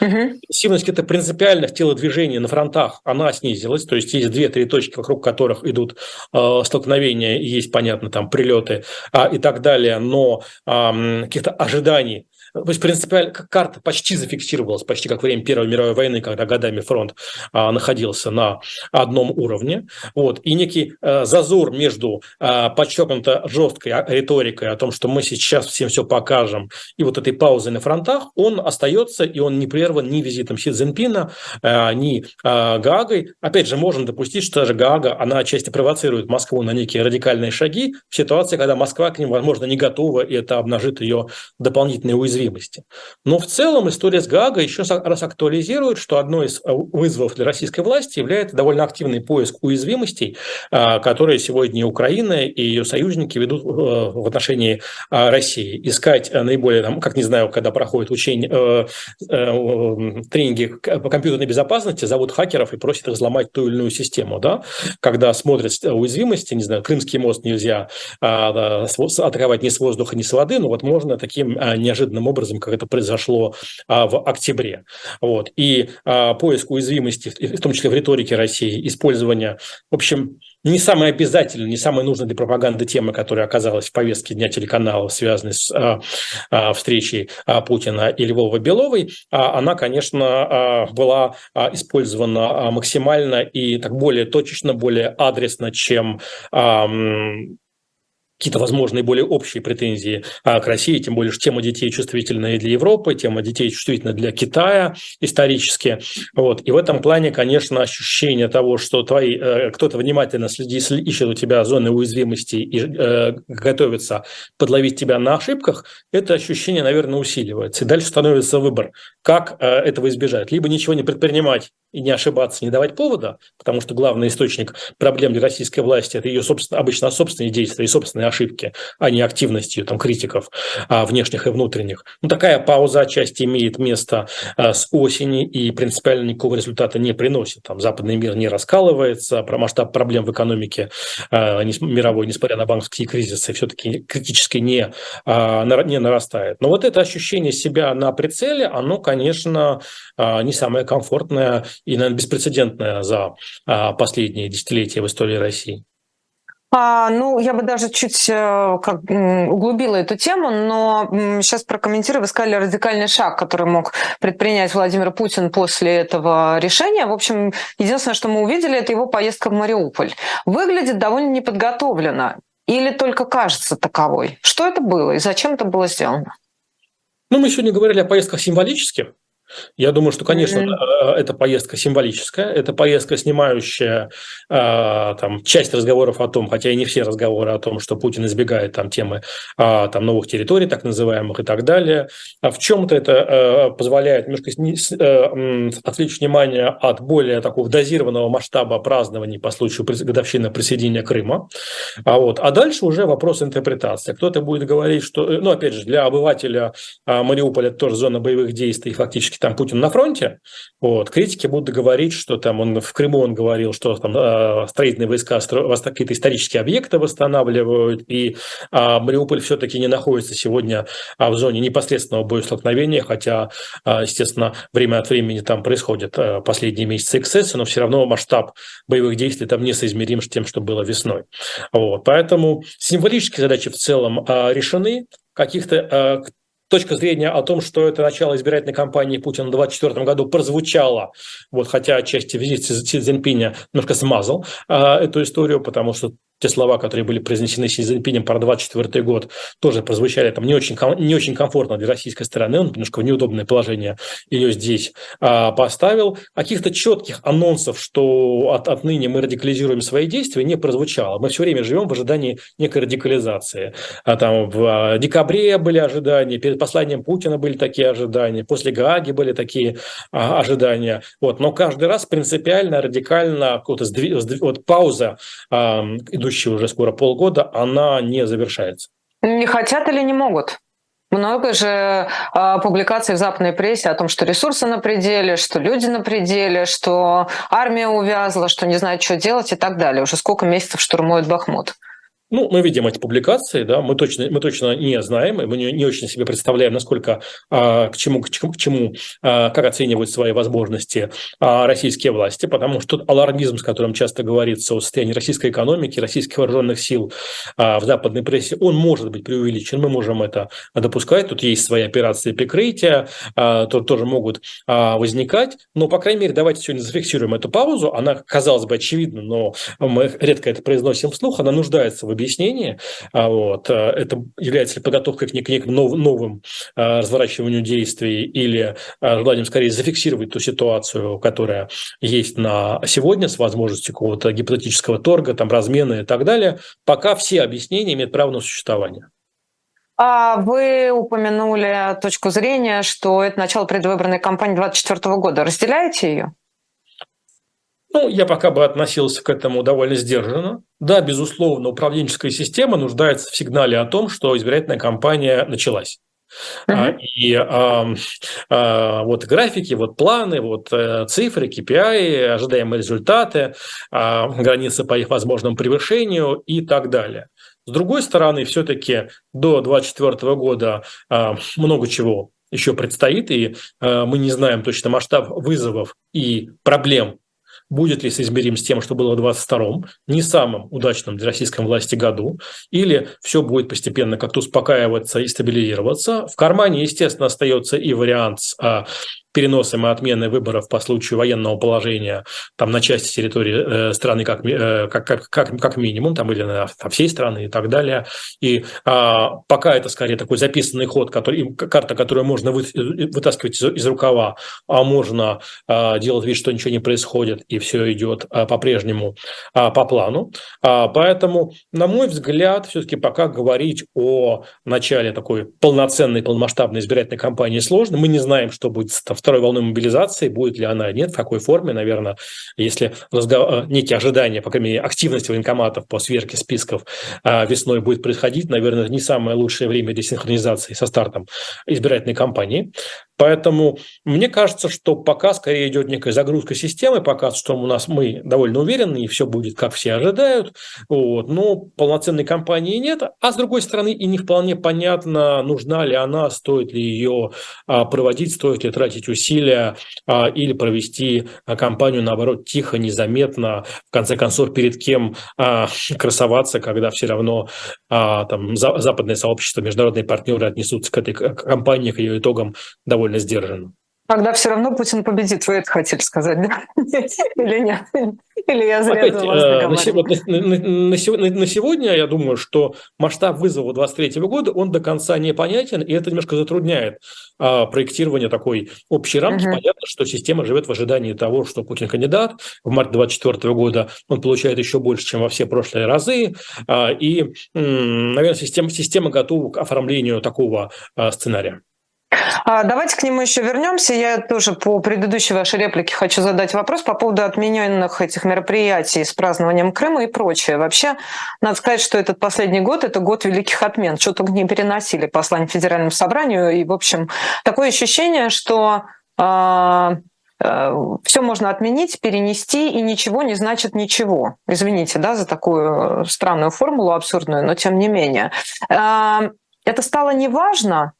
Угу. Сильность это принципиальных телодвижений на фронтах, она снизилась. То есть есть две-три точки, вокруг которых идут э, столкновения, есть, понятно, там прилеты э, и так далее, но э, каких-то ожиданий то есть принципиально карта почти зафиксировалась, почти как время Первой мировой войны, когда годами фронт а, находился на одном уровне. Вот. И некий а, зазор между а, подчеркнуто жесткой риторикой о том, что мы сейчас всем все покажем, и вот этой паузой на фронтах, он остается, и он не прерван ни визитом Си Цзиньпина, а, ни а, Гаагой. Опять же, можно допустить, что даже Гаага, она отчасти провоцирует Москву на некие радикальные шаги в ситуации, когда Москва к ним, возможно, не готова, и это обнажит ее дополнительные уязвимости уязвимости. Но в целом история с Гага еще раз актуализирует, что одной из э, вызовов для российской власти является довольно активный поиск уязвимостей, э, которые сегодня Украина, и ее союзники ведут э, в отношении России. Искать наиболее, там, как не знаю, когда проходят учения, тренинги по компьютерной безопасности, зовут хакеров и просят их взломать ту или иную систему. Да? Когда смотрят уязвимости, не знаю, Крымский мост нельзя атаковать ни с воздуха, ни с воды, но вот можно таким неожиданным образом образом, как это произошло а, в октябре. Вот. И а, поиск уязвимости, в том числе в риторике России, использование, в общем, не самая обязательная, не самая нужная для пропаганды тема, которая оказалась в повестке дня телеканалов, связанной с а, а, встречей а, Путина и Львова-Беловой, а, она, конечно, а, была а, использована а, максимально и так более точечно, более адресно, чем а, какие-то возможные более общие претензии а, к России, тем более, что тема детей чувствительная для Европы, тема детей чувствительна для Китая исторически. Вот. И в этом плане, конечно, ощущение того, что твои, э, кто-то внимательно следит, ищет у тебя зоны уязвимости и э, готовится подловить тебя на ошибках, это ощущение, наверное, усиливается. И дальше становится выбор, как э, этого избежать. Либо ничего не предпринимать и не ошибаться, не давать повода, потому что главный источник проблем для российской власти – это ее собственно, обычно собственные действия и собственные ошибки, а не активность ее там, критиков а, внешних и внутренних. Ну, такая пауза отчасти имеет место а, с осени и принципиально никакого результата не приносит. Там западный мир не раскалывается, про масштаб проблем в экономике а, мировой, несмотря на банковские кризисы, все-таки критически не, а, не нарастает. Но вот это ощущение себя на прицеле, оно, конечно, а, не самое комфортное и, наверное, беспрецедентное за а, последние десятилетия в истории России. А, ну, я бы даже чуть э, как, углубила эту тему, но сейчас прокомментирую. Вы сказали радикальный шаг, который мог предпринять Владимир Путин после этого решения. В общем, единственное, что мы увидели, это его поездка в Мариуполь. Выглядит довольно неподготовленно. Или только кажется таковой? Что это было и зачем это было сделано? Ну, мы сегодня говорили о поездках символических. Я думаю, что, конечно, mm-hmm. эта поездка символическая, это поездка, снимающая э, там, часть разговоров о том, хотя и не все разговоры о том, что Путин избегает там, темы э, там, новых территорий, так называемых, и так далее. А в чем-то это э, позволяет немножко э, отвлечь внимание от более такого дозированного масштаба празднований по случаю годовщины присоединения Крыма. А, вот. а дальше уже вопрос интерпретации. Кто-то будет говорить, что, ну, опять же, для обывателя Мариуполя это тоже зона боевых действий, фактически там Путин на фронте, вот, критики будут говорить, что там он в Крыму он говорил, что там э, строительные войска какие-то исторические объекты восстанавливают, и э, Мариуполь все-таки не находится сегодня э, в зоне непосредственного боестолкновения, хотя, э, естественно, время от времени там происходят э, последние месяцы эксцессы, но все равно масштаб боевых действий там несоизмерим с тем, что было весной. Вот, поэтому символические задачи в целом э, решены, каких-то точка зрения о том, что это начало избирательной кампании Путина в 2024 году прозвучало, вот, хотя отчасти визит Си Цзиньпиня немножко смазал э, эту историю, потому что те слова, которые были произнесены Си Цзиньпинем про 24 год, тоже прозвучали там не очень, не очень комфортно для российской стороны. Он немножко в неудобное положение ее здесь а, поставил. Каких-то четких анонсов, что от, отныне мы радикализируем свои действия, не прозвучало. Мы все время живем в ожидании некой радикализации. А, там в а, декабре были ожидания, перед посланием Путина были такие ожидания, после Гааги были такие а, ожидания. Вот. Но каждый раз принципиально, радикально, вот, вот пауза а, идущая уже скоро полгода, она не завершается. Не хотят или не могут? Много же э, публикаций в западной прессе о том, что ресурсы на пределе, что люди на пределе, что армия увязла, что не знает, что делать и так далее. Уже сколько месяцев штурмует Бахмут. Ну, мы видим эти публикации, да, мы точно, мы точно не знаем, мы не, не очень себе представляем, насколько, а, к чему, к чему, к чему а, как оценивают свои возможности а, российские власти, потому что тот алармизм, с которым часто говорится о состоянии российской экономики, российских вооруженных сил а, в западной прессе, он может быть преувеличен, мы можем это допускать, тут есть свои операции прикрытия, а, тут тоже могут а, возникать, но, по крайней мере, давайте сегодня зафиксируем эту паузу, она, казалось бы, очевидна, но мы редко это произносим вслух, она нуждается в объяснение. А вот. Э, это является ли подготовкой к неким новым э, разворачиванию действий или э, желанием скорее зафиксировать ту ситуацию, которая есть на сегодня с возможностью какого-то гипотетического торга, там, размена и так далее, пока все объяснения имеют право на существование. А вы упомянули точку зрения, что это начало предвыборной кампании 2024 года. Разделяете ее? Ну, я пока бы относился к этому довольно сдержанно. Да, безусловно, управленческая система нуждается в сигнале о том, что избирательная кампания началась. Uh-huh. И а, а, вот графики, вот планы, вот а, цифры, KPI, ожидаемые результаты, а, границы по их возможному превышению и так далее. С другой стороны, все-таки до 2024 года а, много чего еще предстоит, и а, мы не знаем точно масштаб вызовов и проблем будет ли соизмерим с тем, что было в 22-м, не самым удачным для российской власти году, или все будет постепенно как-то успокаиваться и стабилизироваться. В кармане, естественно, остается и вариант с а, переносом и отменой выборов по случаю военного положения там на части территории э, страны как, э, как, как, как, как минимум, там или на, на всей страны и так далее. И а, пока это скорее такой записанный ход, который, карта, которую можно вы, вытаскивать из, из рукава, а можно а, делать вид, что ничего не происходит, и все идет а, по-прежнему а, по плану. А, поэтому, на мой взгляд, все-таки пока говорить о начале такой полноценной, полномасштабной избирательной кампании сложно. Мы не знаем, что будет с второй волной мобилизации, будет ли она, нет, в какой форме, наверное, если разговор, э, некие ожидания, по крайней мере, активности военкоматов по сверке списков а, весной будет происходить, наверное, не самое лучшее время для синхронизации со стартом избирательной кампании. Поэтому мне кажется, что пока скорее идет некая загрузка системы, пока что у нас мы довольно уверены, и все будет, как все ожидают, вот, но полноценной кампании нет. А с другой стороны, и не вполне понятно, нужна ли она, стоит ли ее а, проводить, стоит ли тратить усилия а, или провести а, кампанию, наоборот, тихо, незаметно, в конце концов, перед кем красоваться, когда все равно там, за, западное сообщество, международные партнеры отнесутся к этой кампании, к ее итогам довольно довольно сдержанно. Когда все равно Путин победит, вы это хотели сказать, да? Или нет? Или я зря Опять, за вас на, на, на, на сегодня я думаю, что масштаб вызова 23 года, он до конца непонятен, и это немножко затрудняет а, проектирование такой общей рамки. Угу. Понятно, что система живет в ожидании того, что Путин кандидат. В марте 24 года он получает еще больше, чем во все прошлые разы. А, и, наверное, система, система готова к оформлению такого а, сценария. А, давайте к нему еще вернемся. Я тоже по предыдущей вашей реплике хочу задать вопрос по поводу отмененных этих мероприятий с празднованием Крыма и прочее. Вообще, надо сказать, что этот последний год – это год великих отмен. Что только не переносили послание Федеральному собранию. И, в общем, такое ощущение, что а, а, все можно отменить, перенести, и ничего не значит ничего. Извините, да, за такую странную формулу абсурдную, но тем не менее. Это стало неважно,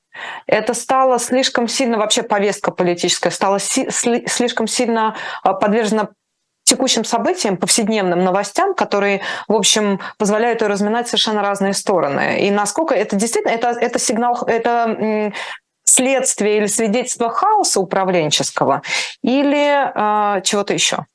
это стало слишком сильно, вообще повестка политическая стала си, слишком сильно а, подвержена текущим событиям, повседневным новостям, которые, в общем, позволяют ее разминать совершенно разные стороны. И насколько это действительно, это, это сигнал, это следствие или свидетельство хаоса управленческого или э, чего-то еще?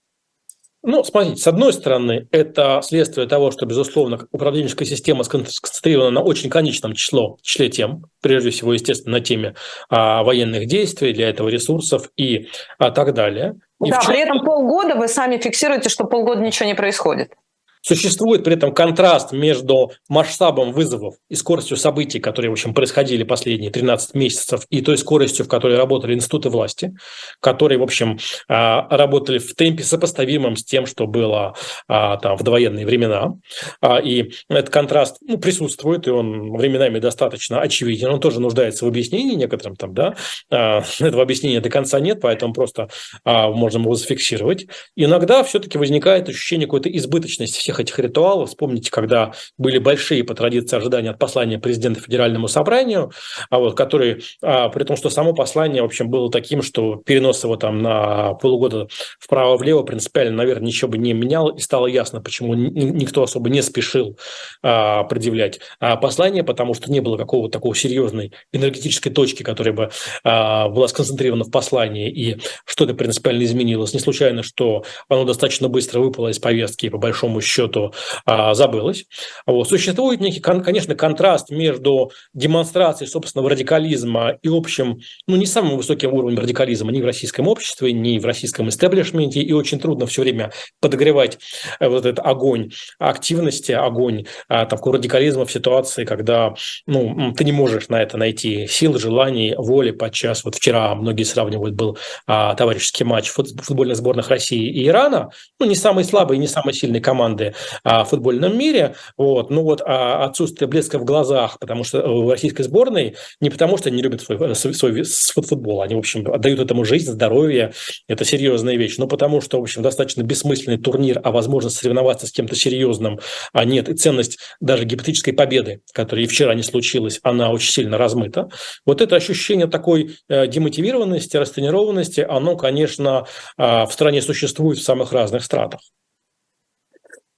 Ну, смотрите, с одной стороны, это следствие того, что, безусловно, управленческая система сконцентрирована на очень конечном число, числе тем, прежде всего, естественно, на теме а, военных действий, для этого ресурсов и а, так далее. И да, при этом полгода вы сами фиксируете, что полгода ничего не происходит. Существует при этом контраст между масштабом вызовов и скоростью событий, которые, в общем, происходили последние 13 месяцев, и той скоростью, в которой работали институты власти, которые, в общем, а, работали в темпе сопоставимом с тем, что было а, там в довоенные времена. А, и этот контраст ну, присутствует, и он временами достаточно очевиден. Он тоже нуждается в объяснении некоторым там, да. Этого объяснения до конца нет, поэтому просто можем его зафиксировать. Иногда все-таки возникает ощущение какой-то избыточности всех этих ритуалов. Вспомните, когда были большие по традиции ожидания от послания президента Федеральному собранию, а вот, которые, а, при том, что само послание, в общем, было таким, что перенос его там на полгода вправо-влево принципиально, наверное, ничего бы не менял, и стало ясно, почему никто особо не спешил а, предъявлять а, послание, потому что не было какого-то такого серьезной энергетической точки, которая бы а, была сконцентрирована в послании, и что-то принципиально изменилось. Не случайно, что оно достаточно быстро выпало из повестки, и по большому счету счету а, забылось. Вот. Существует некий, конечно, контраст между демонстрацией собственного радикализма и общим, ну, не самым высоким уровнем радикализма ни в российском обществе, ни в российском истеблишменте, и очень трудно все время подогревать э, вот этот огонь активности, огонь а, такого радикализма в ситуации, когда ну, ты не можешь на это найти сил, желаний, воли подчас. Вот вчера многие сравнивают, был а, товарищеский матч футбольных сборных России и Ирана, ну, не самые слабые, не самые сильные команды футбольном мире. Вот. Ну вот а отсутствие блеска в глазах, потому что в российской сборной не потому, что они любят свой, свой, свой футбол, они, в общем, отдают этому жизнь, здоровье, это серьезная вещь, но потому что, в общем, достаточно бессмысленный турнир, а возможность соревноваться с кем-то серьезным а нет, и ценность даже гипотетической победы, которая и вчера не случилась, она очень сильно размыта. Вот это ощущение такой э, демотивированности, растренированности, оно, конечно, в стране существует в самых разных стратах.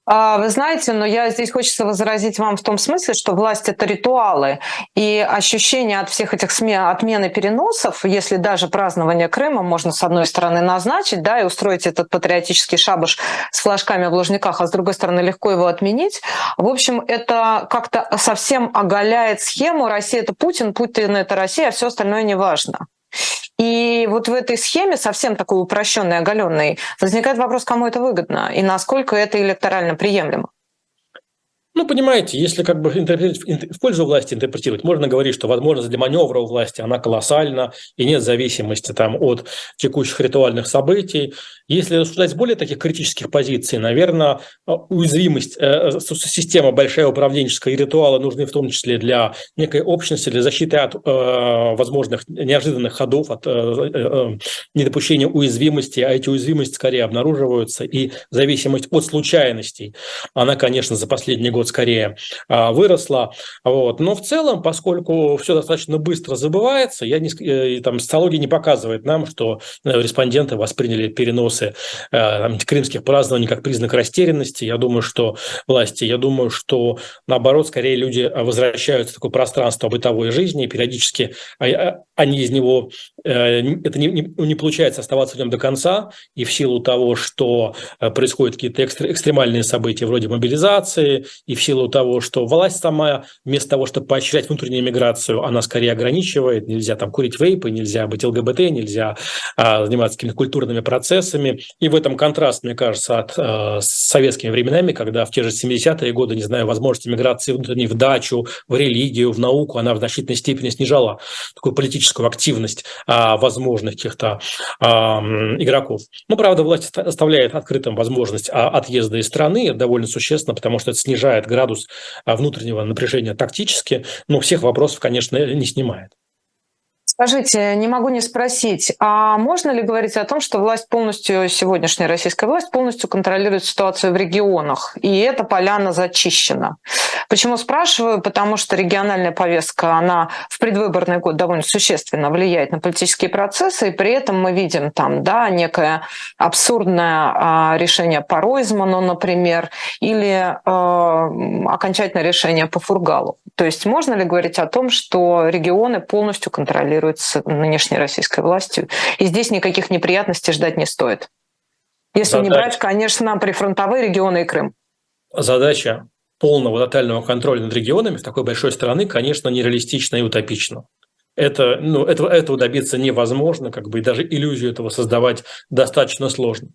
А, вы знаете, но я здесь хочется возразить вам в том смысле, что власть это ритуалы и ощущение от всех этих смен, отмены переносов, если даже празднование Крыма можно с одной стороны назначить, да, и устроить этот патриотический шабаш с флажками в Лужниках, а с другой стороны легко его отменить. В общем, это как-то совсем оголяет схему. Россия это Путин, Путин это Россия, а все остальное не важно. И вот в этой схеме, совсем такой упрощенной, оголенной, возникает вопрос, кому это выгодно и насколько это электорально приемлемо. Ну, понимаете, если как бы в пользу власти интерпретировать, можно говорить, что возможность для маневра у власти, она колоссальна, и нет зависимости там от текущих ритуальных событий. Если рассуждать с более таких критических позиций, наверное, уязвимость, э, система большая управленческая и ритуалы нужны в том числе для некой общности, для защиты от э, возможных неожиданных ходов, от э, э, э недопущения уязвимости, а эти уязвимости скорее обнаруживаются, и зависимость от случайностей, она, конечно, за последние годы год скорее а, выросла. Вот. Но в целом, поскольку все достаточно быстро забывается, я не, э, там, социология не показывает нам, что э, респонденты восприняли переносы э, там, крымских празднований как признак растерянности. Я думаю, что власти, я думаю, что наоборот, скорее люди возвращаются в такое пространство бытовой жизни, и периодически а, а, они из него, это не, не, не получается оставаться в нем до конца, и в силу того, что происходят какие-то экстремальные события вроде мобилизации и в силу того, что власть сама вместо того, чтобы поощрять внутреннюю миграцию, она скорее ограничивает. Нельзя там курить вейпы, нельзя быть ЛГБТ, нельзя а, заниматься какими-то культурными процессами. И в этом контраст, мне кажется, от а, с советскими временами, когда в те же 70-е годы, не знаю, возможности миграции внутренней в дачу, в религию, в науку, она в значительной степени снижала такую политическую активность а, возможных каких-то а, игроков. Но, правда, власть оставляет открытым возможность а, отъезда из страны довольно существенно, потому что это снижает снижает градус а, внутреннего напряжения тактически, но всех вопросов, конечно, не снимает. Скажите, не могу не спросить, а можно ли говорить о том, что власть полностью, сегодняшняя российская власть полностью контролирует ситуацию в регионах, и эта поляна зачищена? Почему спрашиваю? Потому что региональная повестка, она в предвыборный год довольно существенно влияет на политические процессы, и при этом мы видим там, да, некое абсурдное а, решение по Ройзману, например, или э, окончательное решение по Фургалу. То есть можно ли говорить о том, что регионы полностью контролируют контролируется нынешней российской властью. И здесь никаких неприятностей ждать не стоит. Если Задача. не брать, конечно, прифронтовые регионы и Крым. Задача полного тотального контроля над регионами в такой большой страны, конечно, нереалистична и утопична. Это, ну, этого, этого добиться невозможно, как бы и даже иллюзию этого создавать достаточно сложно.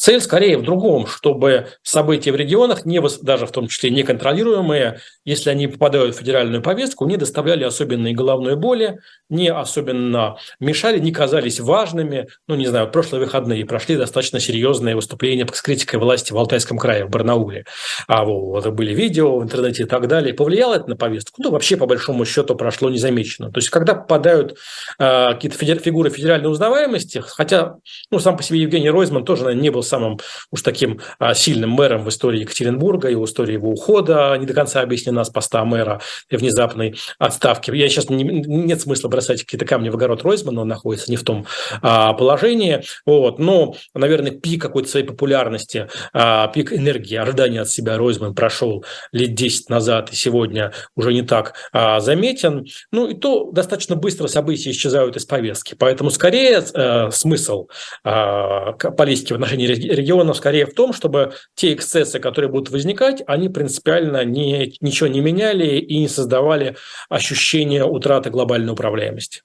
Цель скорее в другом, чтобы события в регионах, не, даже в том числе неконтролируемые, если они попадают в федеральную повестку, не доставляли особенной головной боли, не особенно мешали, не казались важными. Ну, не знаю, прошлые выходные прошли достаточно серьезные выступления с критикой власти в Алтайском крае, в Барнауле. А вот были видео в интернете и так далее. Повлияло это на повестку? Ну, вообще, по большому счету, прошло незамеченно. То есть, когда попадают э, какие-то фигуры федеральной узнаваемости, хотя, ну, сам по себе Евгений Ройзман тоже, наверное, не был самым уж таким а, сильным мэром в истории Екатеринбурга, и в истории его ухода не до конца объяснена с поста мэра и внезапной отставки. Я сейчас не, нет смысла бросать какие-то камни в огород Ройзмана, он находится не в том а, положении. Вот. Но, наверное, пик какой-то своей популярности, а, пик энергии, ожидания от себя Ройзман прошел лет 10 назад, и сегодня уже не так заметен. Ну и то достаточно быстро события исчезают из повестки. Поэтому скорее а, смысл а, политики в отношении регионов скорее в том, чтобы те эксцессы, которые будут возникать, они принципиально не, ничего не меняли и не создавали ощущение утраты глобальной управляемости.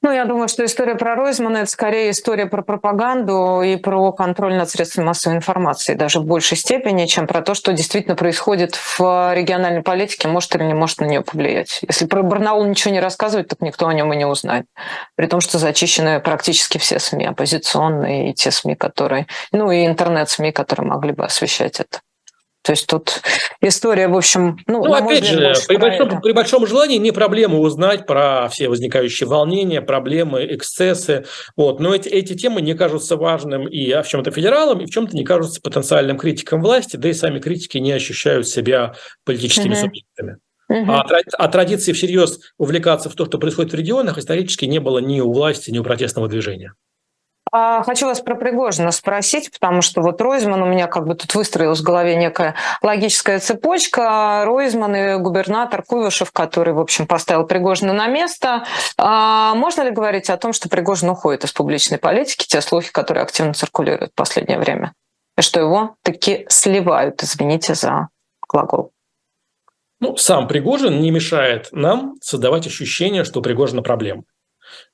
Ну, я думаю, что история про Ройзмана – это скорее история про пропаганду и про контроль над средствами массовой информации, даже в большей степени, чем про то, что действительно происходит в региональной политике, может или не может на нее повлиять. Если про Барнаул ничего не рассказывать, так никто о нем и не узнает. При том, что зачищены практически все СМИ, оппозиционные и те СМИ, которые, ну и интернет-СМИ, которые могли бы освещать это. То есть тут история, в общем, ну, ну опять же, при большом, при большом желании не проблема узнать про все возникающие волнения, проблемы, эксцессы. Вот. Но эти, эти темы не кажутся важным и в чем-то федералам, и в чем-то не кажутся потенциальным критикам власти, да и сами критики не ощущают себя политическими угу. субъектами. Угу. А, а традиции всерьез увлекаться в то, что происходит в регионах, исторически не было ни у власти, ни у протестного движения. А, хочу вас про Пригожина спросить, потому что вот Ройзман у меня как бы тут выстроилась в голове некая логическая цепочка. Ройзман и губернатор Куйвышев, который, в общем, поставил Пригожина на место. А можно ли говорить о том, что Пригожин уходит из публичной политики, те слухи, которые активно циркулируют в последнее время? И что его таки сливают, извините за глагол. Ну, сам Пригожин не мешает нам создавать ощущение, что у Пригожина проблемы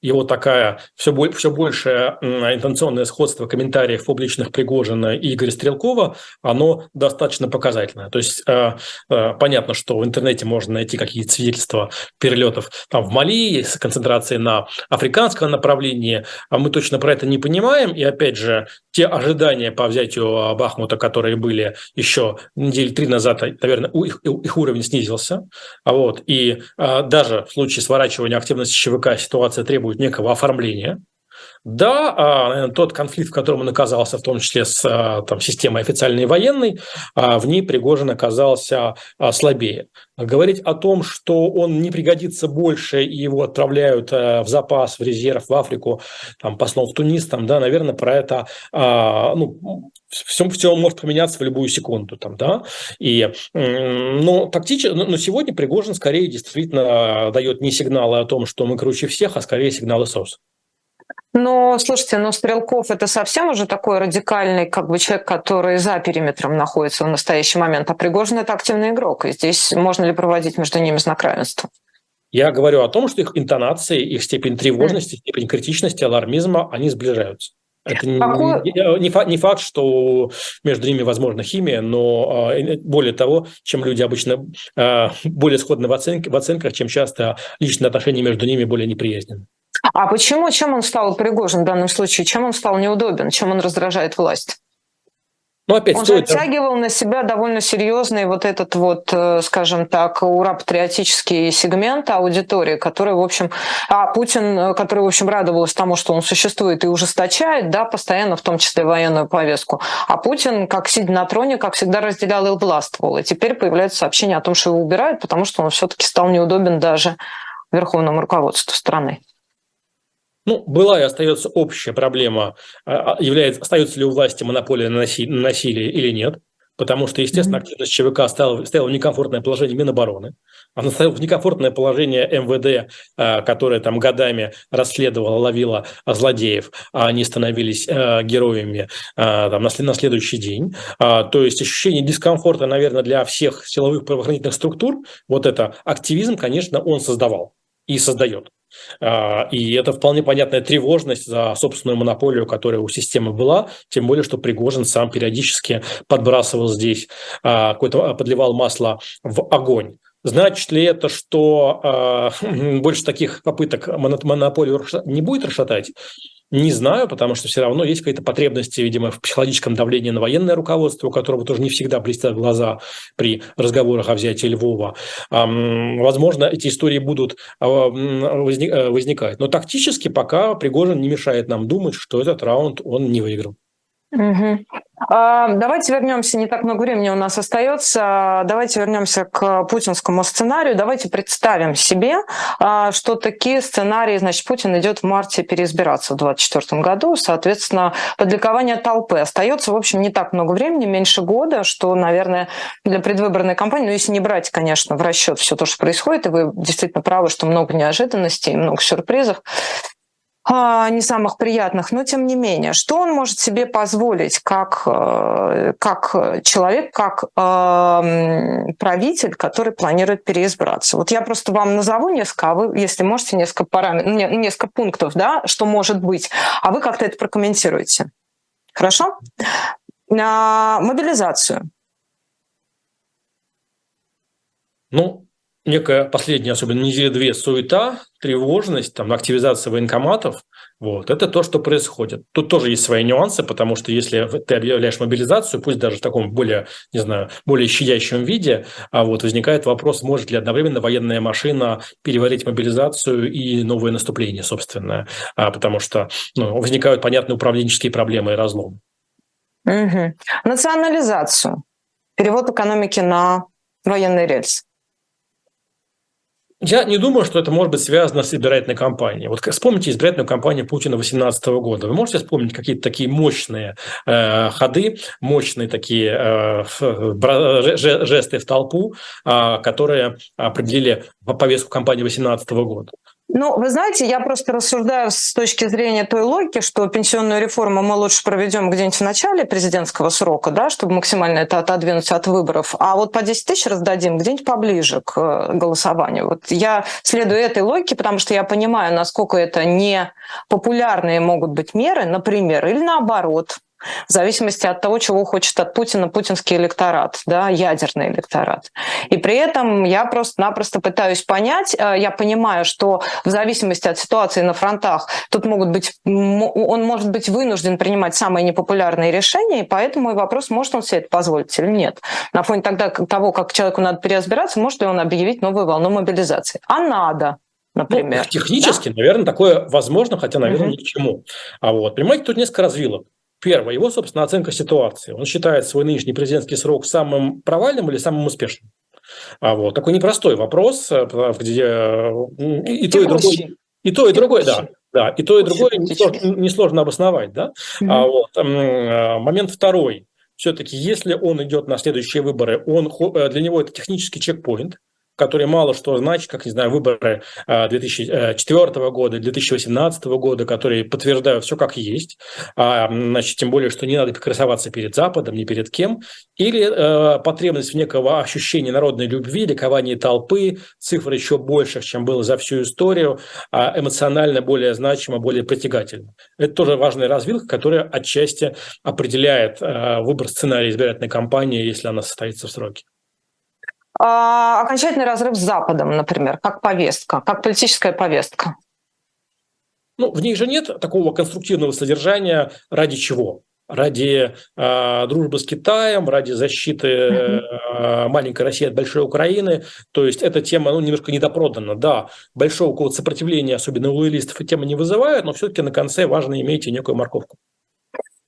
его такая все, все большее интенционное сходство комментариев публичных Пригожина и Игоря Стрелкова, оно достаточно показательное. То есть э, э, понятно, что в интернете можно найти какие-то свидетельства перелетов там, в Мали с концентрацией на африканском направлении, а мы точно про это не понимаем. И опять же, те ожидания по взятию Бахмута, которые были еще недели три назад, наверное, их, их уровень снизился. А вот, и э, даже в случае сворачивания активности ЧВК ситуация требует некого оформления. Да, а, тот конфликт, в котором он оказался, в том числе с а, там, системой официальной военной, а, в ней Пригожин оказался слабее. Говорить о том, что он не пригодится больше и его отправляют в запас, в резерв, в Африку, там, послом в Тунис, там, да, наверное, про это ну, все, все может поменяться в любую секунду. Там, да? и, но, тактически, но сегодня Пригожин скорее действительно дает не сигналы о том, что мы круче всех, а скорее сигналы СОС. Но, слушайте, но Стрелков это совсем уже такой радикальный как бы человек, который за периметром находится в настоящий момент, а Пригожин это активный игрок, и здесь можно ли проводить между ними знак равенства? Я говорю о том, что их интонации, их степень тревожности, степень критичности, алармизма, они сближаются. Это Какой... не, факт, не факт, что между ними возможна химия, но а, более того, чем люди обычно а, более сходны в, оценке, в оценках, чем часто личные отношения между ними более неприязненны. А почему, чем он стал Пригожин в данном случае? Чем он стал неудобен? Чем он раздражает власть? Ну, опять он стоит... оттягивал на себя довольно серьезный вот этот вот, э, скажем так, ура-патриотический сегмент аудитории, который, в общем, а Путин, э, который, в общем, радовался тому, что он существует и ужесточает, да, постоянно, в том числе военную повестку. А Путин, как сидя на троне, как всегда разделял и властвовал. И теперь появляется сообщение о том, что его убирают, потому что он все-таки стал неудобен даже верховному руководству страны. Ну, была и остается общая проблема, а, а, является, остается ли у власти монополия на насилие или нет, потому что, естественно, активность ЧВК ставила, ставила в некомфортное положение Минобороны, она ставила в некомфортное положение МВД, а, которое там годами расследовало, ловило злодеев, а они становились героями там, на следующий день. То есть ощущение дискомфорта, наверное, для всех силовых правоохранительных структур, вот это активизм, конечно, он создавал и создает. А, и это вполне понятная тревожность за собственную монополию, которая у системы была, тем более, что Пригожин сам периодически подбрасывал здесь, а, какой-то а, подливал масло в огонь. Значит ли это, что э, больше таких попыток монополию не будет расшатать? Не знаю, потому что все равно есть какие-то потребности, видимо, в психологическом давлении на военное руководство, у которого тоже не всегда блестят глаза при разговорах о взятии Львова. Возможно, эти истории будут а, э, возникать. Но тактически пока Пригожин не мешает нам думать, что этот раунд он не выиграл. Угу. Давайте вернемся, не так много времени у нас остается. Давайте вернемся к путинскому сценарию. Давайте представим себе, а, что такие сценарии, значит, Путин идет в марте переизбираться в 2024 году, соответственно, подликование толпы. Остается, в общем, не так много времени, меньше года, что, наверное, для предвыборной кампании, ну, если не брать, конечно, в расчет все то, что происходит, и вы действительно правы, что много неожиданностей, много сюрпризов, не самых приятных, но тем не менее, что он может себе позволить как, э, как человек, как э, правитель, который планирует переизбраться? Вот я просто вам назову несколько, а вы, если можете, несколько параметров, несколько пунктов, да, что может быть, а вы как-то это прокомментируете. Хорошо? А, мобилизацию. Ну, некая последняя, особенно неделя-две, суета, тревожность, там, активизация военкоматов, вот, это то, что происходит. Тут тоже есть свои нюансы, потому что если ты объявляешь мобилизацию, пусть даже в таком более, не знаю, более щадящем виде, а вот возникает вопрос, может ли одновременно военная машина переварить мобилизацию и новое наступление собственное, а, потому что ну, возникают понятные управленческие проблемы и разломы. Угу. Национализацию. Перевод экономики на военный рельс. Я не думаю, что это может быть связано с избирательной кампанией. Вот вспомните избирательную кампанию Путина 2018 года. Вы можете вспомнить какие-то такие мощные э, ходы, мощные такие э, жесты в толпу, э, которые определили повестку кампании 2018 года? Ну, вы знаете, я просто рассуждаю с точки зрения той логики, что пенсионную реформу мы лучше проведем где-нибудь в начале президентского срока, да, чтобы максимально это отодвинуть от выборов, а вот по 10 тысяч раздадим где-нибудь поближе к э, голосованию. Вот я следую этой логике, потому что я понимаю, насколько это не популярные могут быть меры, например, или наоборот, в зависимости от того, чего хочет от Путина путинский электорат, да, ядерный электорат. И при этом я просто-напросто пытаюсь понять, э, я понимаю, что в зависимости от ситуации на фронтах тут могут быть, он может быть вынужден принимать самые непопулярные решения, и поэтому и вопрос, может он себе это позволить или нет. На фоне тогда того, как человеку надо переразбираться, может ли он объявить новую волну мобилизации. А надо, например. Ну, технически, да? наверное, такое возможно, хотя, наверное, угу. ни к чему. А вот, понимаете, тут несколько развилок. Первое, его, собственно, оценка ситуации. Он считает свой нынешний президентский срок самым провальным или самым успешным? А вот такой непростой вопрос, э, где э, и, и то, и другое, и то, и другое, да. Да, и то, и другое несложно, обосновать, да. Mm-hmm. А вот э, момент второй. Все-таки, если он идет на следующие выборы, он для него это технический чекпоинт, который мало что значит, как, не знаю, выборы 2004 а, года, 2018 года, которые подтверждают все как есть, а, значит, тем более, что не надо красоваться перед Западом, ни перед кем, или э, потребность в некого ощущения народной любви, ликования толпы, цифры еще больше, чем было за всю историю, а эмоционально более значимо, более притягательно. Это тоже важная развилка, которая отчасти определяет э, выбор сценария избирательной кампании, если она состоится в сроке. А, окончательный разрыв с Западом, например, как повестка, как политическая повестка? Ну, в ней же нет такого конструктивного содержания ради чего? Ради э, дружбы с Китаем, ради защиты э, маленькой России от большой Украины. То есть эта тема ну, немножко недопродана. Да, большого какого-то сопротивления, особенно у лоялистов, эта тема не вызывает, но все-таки на конце важно иметь и некую морковку.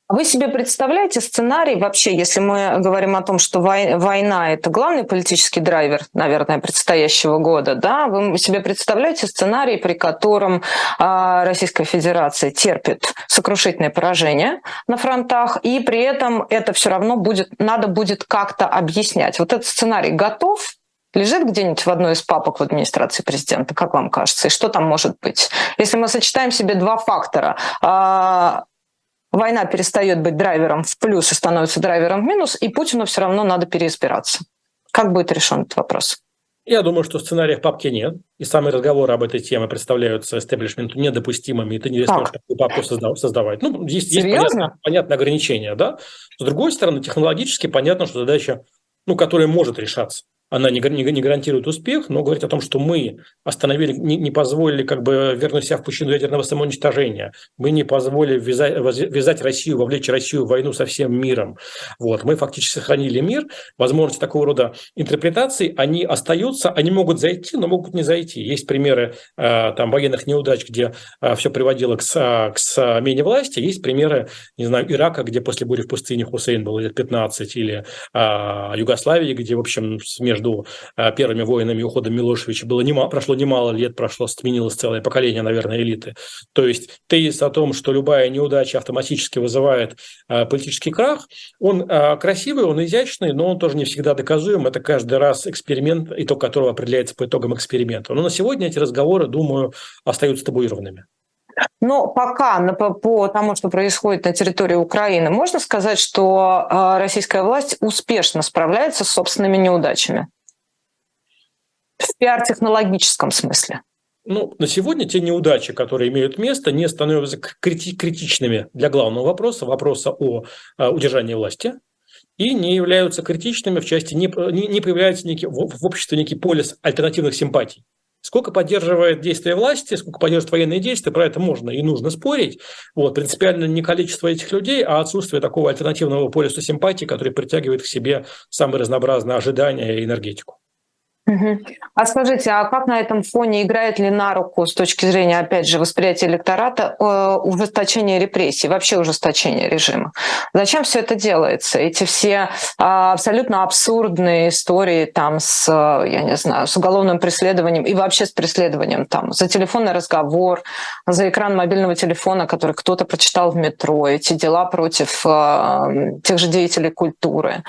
Вы себе представляете сценарий вообще, если мы говорим о том, что война – это главный политический драйвер, наверное, предстоящего года, да? Вы себе представляете сценарий, при котором а, Российская Федерация терпит сокрушительное поражение на фронтах, и при этом это все равно будет, надо будет как-то объяснять. Вот этот сценарий готов, лежит где-нибудь в одной из папок в администрации президента, как вам кажется, и что там может быть? Если мы сочетаем себе два фактора а, война перестает быть драйвером в плюс и становится драйвером в минус, и Путину все равно надо переизбираться. Как будет решен этот вопрос? Я думаю, что сценариев папки нет, и самые разговоры об этой теме представляются истеблишменту недопустимыми, и ты не рискуешь такую папку создавать. Ну, есть, есть понятно, понятное ограничение, да. С другой стороны, технологически понятно, что задача, ну, которая может решаться она не, не, не гарантирует успех, но говорит о том, что мы остановили, не, не позволили как бы вернуть себя в пучину ядерного самоуничтожения, мы не позволили ввязать, ввязать Россию, вовлечь Россию в войну со всем миром. Вот. Мы фактически сохранили мир. Возможности такого рода интерпретаций, они остаются, они могут зайти, но могут не зайти. Есть примеры э, там, военных неудач, где э, все приводило к, к смене власти. Есть примеры, не знаю, Ирака, где после бури в пустыне Хусейн был лет 15, или э, Югославии, где, в общем, смерть между э, первыми воинами и уходом Милошевича было немало, прошло немало лет, прошло, сменилось целое поколение, наверное, элиты. То есть тезис о том, что любая неудача автоматически вызывает э, политический крах, он э, красивый, он изящный, но он тоже не всегда доказуем. Это каждый раз эксперимент, итог которого определяется по итогам эксперимента. Но на сегодня эти разговоры, думаю, остаются табуированными. Но пока по, тому, что происходит на территории Украины, можно сказать, что а, российская власть успешно справляется с собственными неудачами в пиар-технологическом смысле. Ну, на сегодня те неудачи, которые имеют место, не становятся крити- критичными для главного вопроса, вопроса о э, удержании власти, и не являются критичными в части, не, не, не появляется некий, в, в обществе некий полис альтернативных симпатий. Сколько поддерживает действия власти, сколько поддерживает военные действия, про это можно и нужно спорить. Вот, принципиально не количество этих людей, а отсутствие такого альтернативного полюса симпатии, который притягивает к себе самые разнообразные ожидания и энергетику. А скажите, а как на этом фоне играет ли на руку с точки зрения, опять же, восприятия электората э, ужесточение репрессий, вообще ужесточение режима? Зачем все это делается? Эти все э, абсолютно абсурдные истории там с, я не знаю, с уголовным преследованием и вообще с преследованием там за телефонный разговор, за экран мобильного телефона, который кто-то прочитал в метро, эти дела против э, тех же деятелей культуры.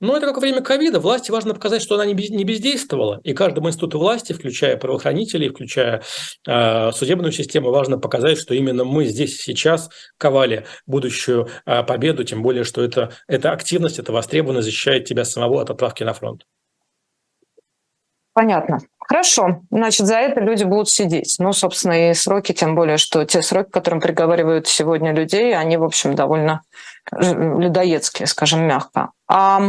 Но это как во время ковида. Власти важно показать, что она не, бездействовала. И каждому институту власти, включая правоохранителей, включая э, судебную систему, важно показать, что именно мы здесь сейчас ковали будущую э, победу, тем более, что это, эта активность, эта востребованность защищает тебя самого от отправки на фронт. Понятно. Хорошо. Значит, за это люди будут сидеть. Ну, собственно, и сроки, тем более, что те сроки, которым приговаривают сегодня людей, они, в общем, довольно э, людоедские, скажем мягко. А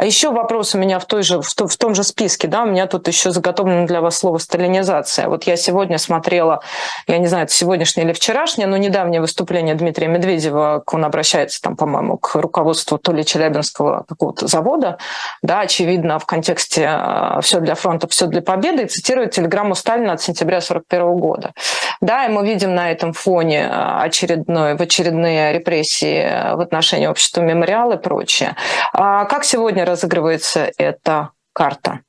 а еще вопрос у меня в, той же, в, в том же списке, да, у меня тут еще заготовлено для вас слово «сталинизация». Вот я сегодня смотрела, я не знаю, это сегодняшнее или вчерашнее, но недавнее выступление Дмитрия Медведева, он обращается там, по-моему, к руководству то ли Челябинского какого-то завода, да, очевидно, в контексте э, «все для фронта, все для победы», и цитирует телеграмму Сталина от сентября 1941 года. Да, и мы видим на этом фоне э, очередной, в очередные репрессии э, в отношении общества мемориала и прочее. А как сегодня разыгрывается эта карта?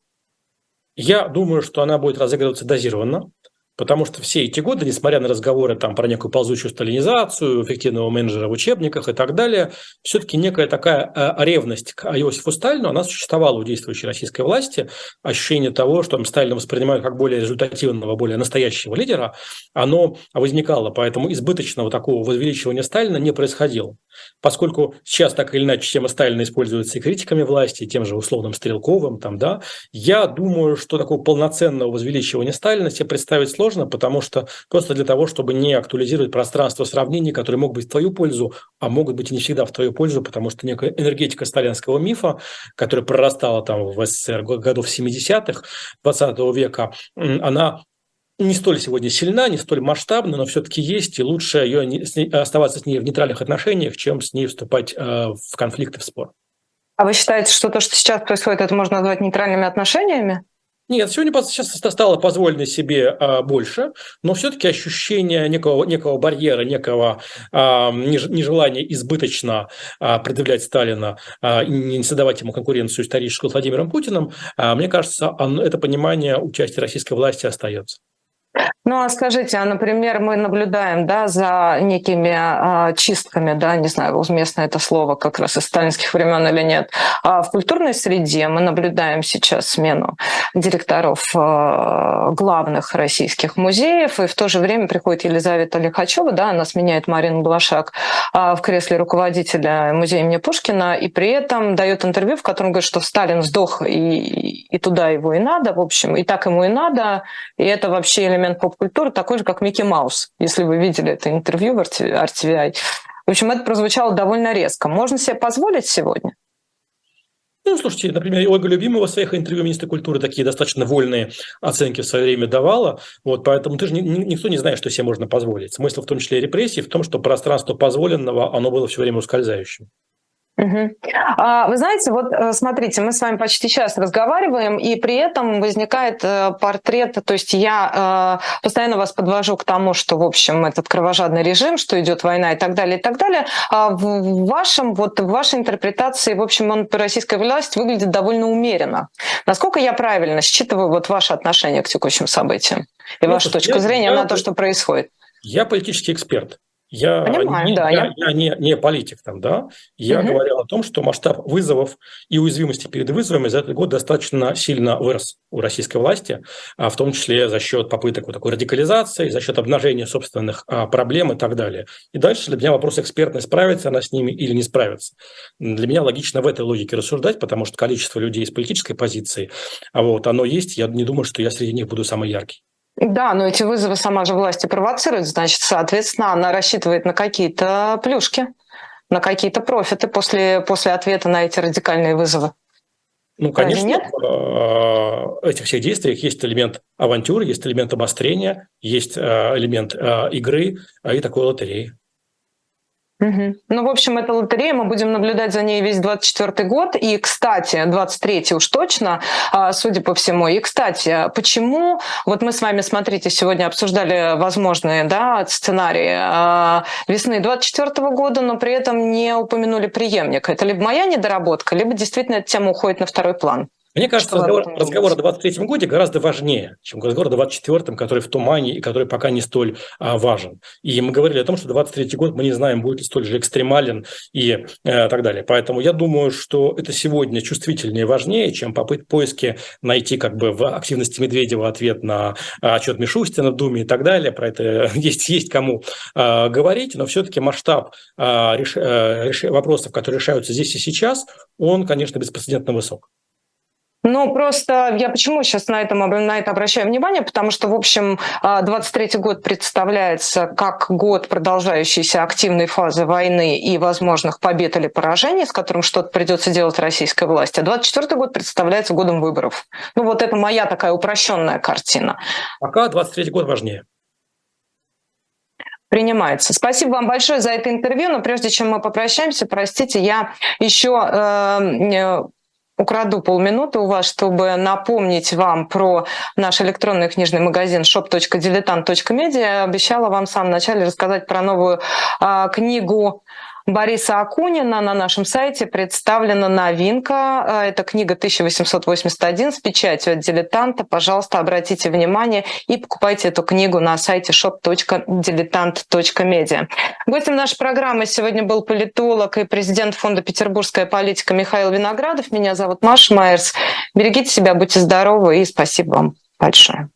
Я думаю, что она будет разыгрываться дозированно. Потому что все эти годы, несмотря на разговоры там, про некую ползучую сталинизацию, эффективного менеджера в учебниках и так далее, все-таки некая такая э, ревность к Иосифу Сталину, она существовала у действующей российской власти. Ощущение того, что Сталина воспринимают как более результативного, более настоящего лидера, оно возникало. Поэтому избыточного такого возвеличивания Сталина не происходило. Поскольку сейчас так или иначе тема Сталина используется и критиками власти, и тем же условным Стрелковым, там, да, я думаю, что такого полноценного возвеличивания Сталина себе представить сложно, сложно, потому что просто для того, чтобы не актуализировать пространство сравнений, которые могут быть в твою пользу, а могут быть и не всегда в твою пользу, потому что некая энергетика сталинского мифа, которая прорастала там в СССР годов 70-х 20 века, она не столь сегодня сильна, не столь масштабна, но все-таки есть, и лучше ее не, с ней, оставаться с ней в нейтральных отношениях, чем с ней вступать э, в конфликты, в спор. А вы считаете, что то, что сейчас происходит, это можно назвать нейтральными отношениями? Нет, сегодня сейчас стало позволено себе а, больше, но все-таки ощущение некого, некого барьера, некого а, нежелания избыточно а, предъявлять Сталина а, и не создавать ему конкуренцию историческую с Владимиром Путиным, а, мне кажется, он, это понимание участия российской власти остается. Ну а скажите, а, например, мы наблюдаем да, за некими а, чистками, да, не знаю, уместно это слово как раз из сталинских времен или нет, а в культурной среде мы наблюдаем сейчас смену директоров а, главных российских музеев, и в то же время приходит Елизавета Лихачева, да, она сменяет Марину Блашак а, в кресле руководителя музея имени Пушкина, и при этом дает интервью, в котором говорит, что Сталин сдох, и, и туда его и надо, в общем, и так ему и надо, и это вообще элемент поп-культуры, такой же, как Микки Маус, если вы видели это интервью в RTVI. В общем, это прозвучало довольно резко. Можно себе позволить сегодня? Ну, слушайте, например, Ольга Любимова в своих интервью министра культуры такие достаточно вольные оценки в свое время давала. Вот, поэтому ты же ни, никто не знает, что себе можно позволить. Смысл в том числе и репрессий в том, что пространство позволенного, оно было все время ускользающим. Угу. А, вы знаете, вот э, смотрите, мы с вами почти час разговариваем, и при этом возникает э, портрет, то есть я э, постоянно вас подвожу к тому, что, в общем, этот кровожадный режим, что идет война и так далее, и так далее. А в вашем, вот в вашей интерпретации, в общем, он, российская власть выглядит довольно умеренно. Насколько я правильно считываю вот ваше отношение к текущим событиям и ну, вашу точку зрения я, на то, что происходит? Я политический эксперт. Я, Понимаю, не, да, я, я не, не политик там, да. Я угу. говорил о том, что масштаб вызовов и уязвимости перед вызовами за этот год достаточно сильно вырос у российской власти, а в том числе за счет попыток вот такой радикализации, за счет обнажения собственных а, проблем и так далее. И дальше для меня вопрос экспертный, справится она с ними или не справится. Для меня логично в этой логике рассуждать, потому что количество людей с политической позиции, а вот оно есть, я не думаю, что я среди них буду самый яркий. Да, но эти вызовы сама же власти провоцирует, значит, соответственно, она рассчитывает на какие-то плюшки, на какие-то профиты после, после ответа на эти радикальные вызовы. Ну, конечно, нет? в э, этих всех действиях есть элемент авантюры, есть элемент обострения, есть э, элемент э, игры и такой лотереи. Угу. Ну, в общем, это лотерея, мы будем наблюдать за ней весь 24 год. И, кстати, 23 уж точно, а, судя по всему. И, кстати, почему, вот мы с вами, смотрите, сегодня обсуждали возможные да, сценарии а, весны 24 года, но при этом не упомянули преемника. Это либо моя недоработка, либо действительно эта тема уходит на второй план. Мне кажется, разговор, разговор о 23-м годе гораздо важнее, чем разговор о 24-м, который в тумане и который пока не столь а, важен. И мы говорили о том, что 23-й год мы не знаем, будет ли столь же экстремален и э, так далее. Поэтому я думаю, что это сегодня чувствительнее и важнее, чем попытки поиски найти как бы в активности Медведева ответ на отчет Мишустина в Думе и так далее. Про это есть, есть кому э, говорить, но все-таки масштаб э, реш, э, реш, вопросов, которые решаются здесь и сейчас, он, конечно, беспрецедентно высок. Ну, просто я почему сейчас на, этом, на это обращаю внимание, потому что, в общем, 23-й а, год представляется как год продолжающейся активной фазы войны и возможных побед или поражений, с которым что-то придется делать российской власти. А 24-й год представляется годом выборов. Ну, вот это моя такая упрощенная картина. Пока 23-й год важнее принимается. Спасибо вам большое за это интервью, но прежде чем мы попрощаемся, простите, я еще э, украду полминуты у вас, чтобы напомнить вам про наш электронный книжный магазин shop.diletant.media. Обещала вам в самом начале рассказать про новую а, книгу Бориса Акунина на нашем сайте представлена новинка. Э, это книга 1881 с печатью от дилетанта. Пожалуйста, обратите внимание и покупайте эту книгу на сайте shop.diletant.media. Гостем нашей программы сегодня был политолог и президент фонда «Петербургская политика» Михаил Виноградов. Меня зовут Маша Майерс. Берегите себя, будьте здоровы и спасибо вам большое.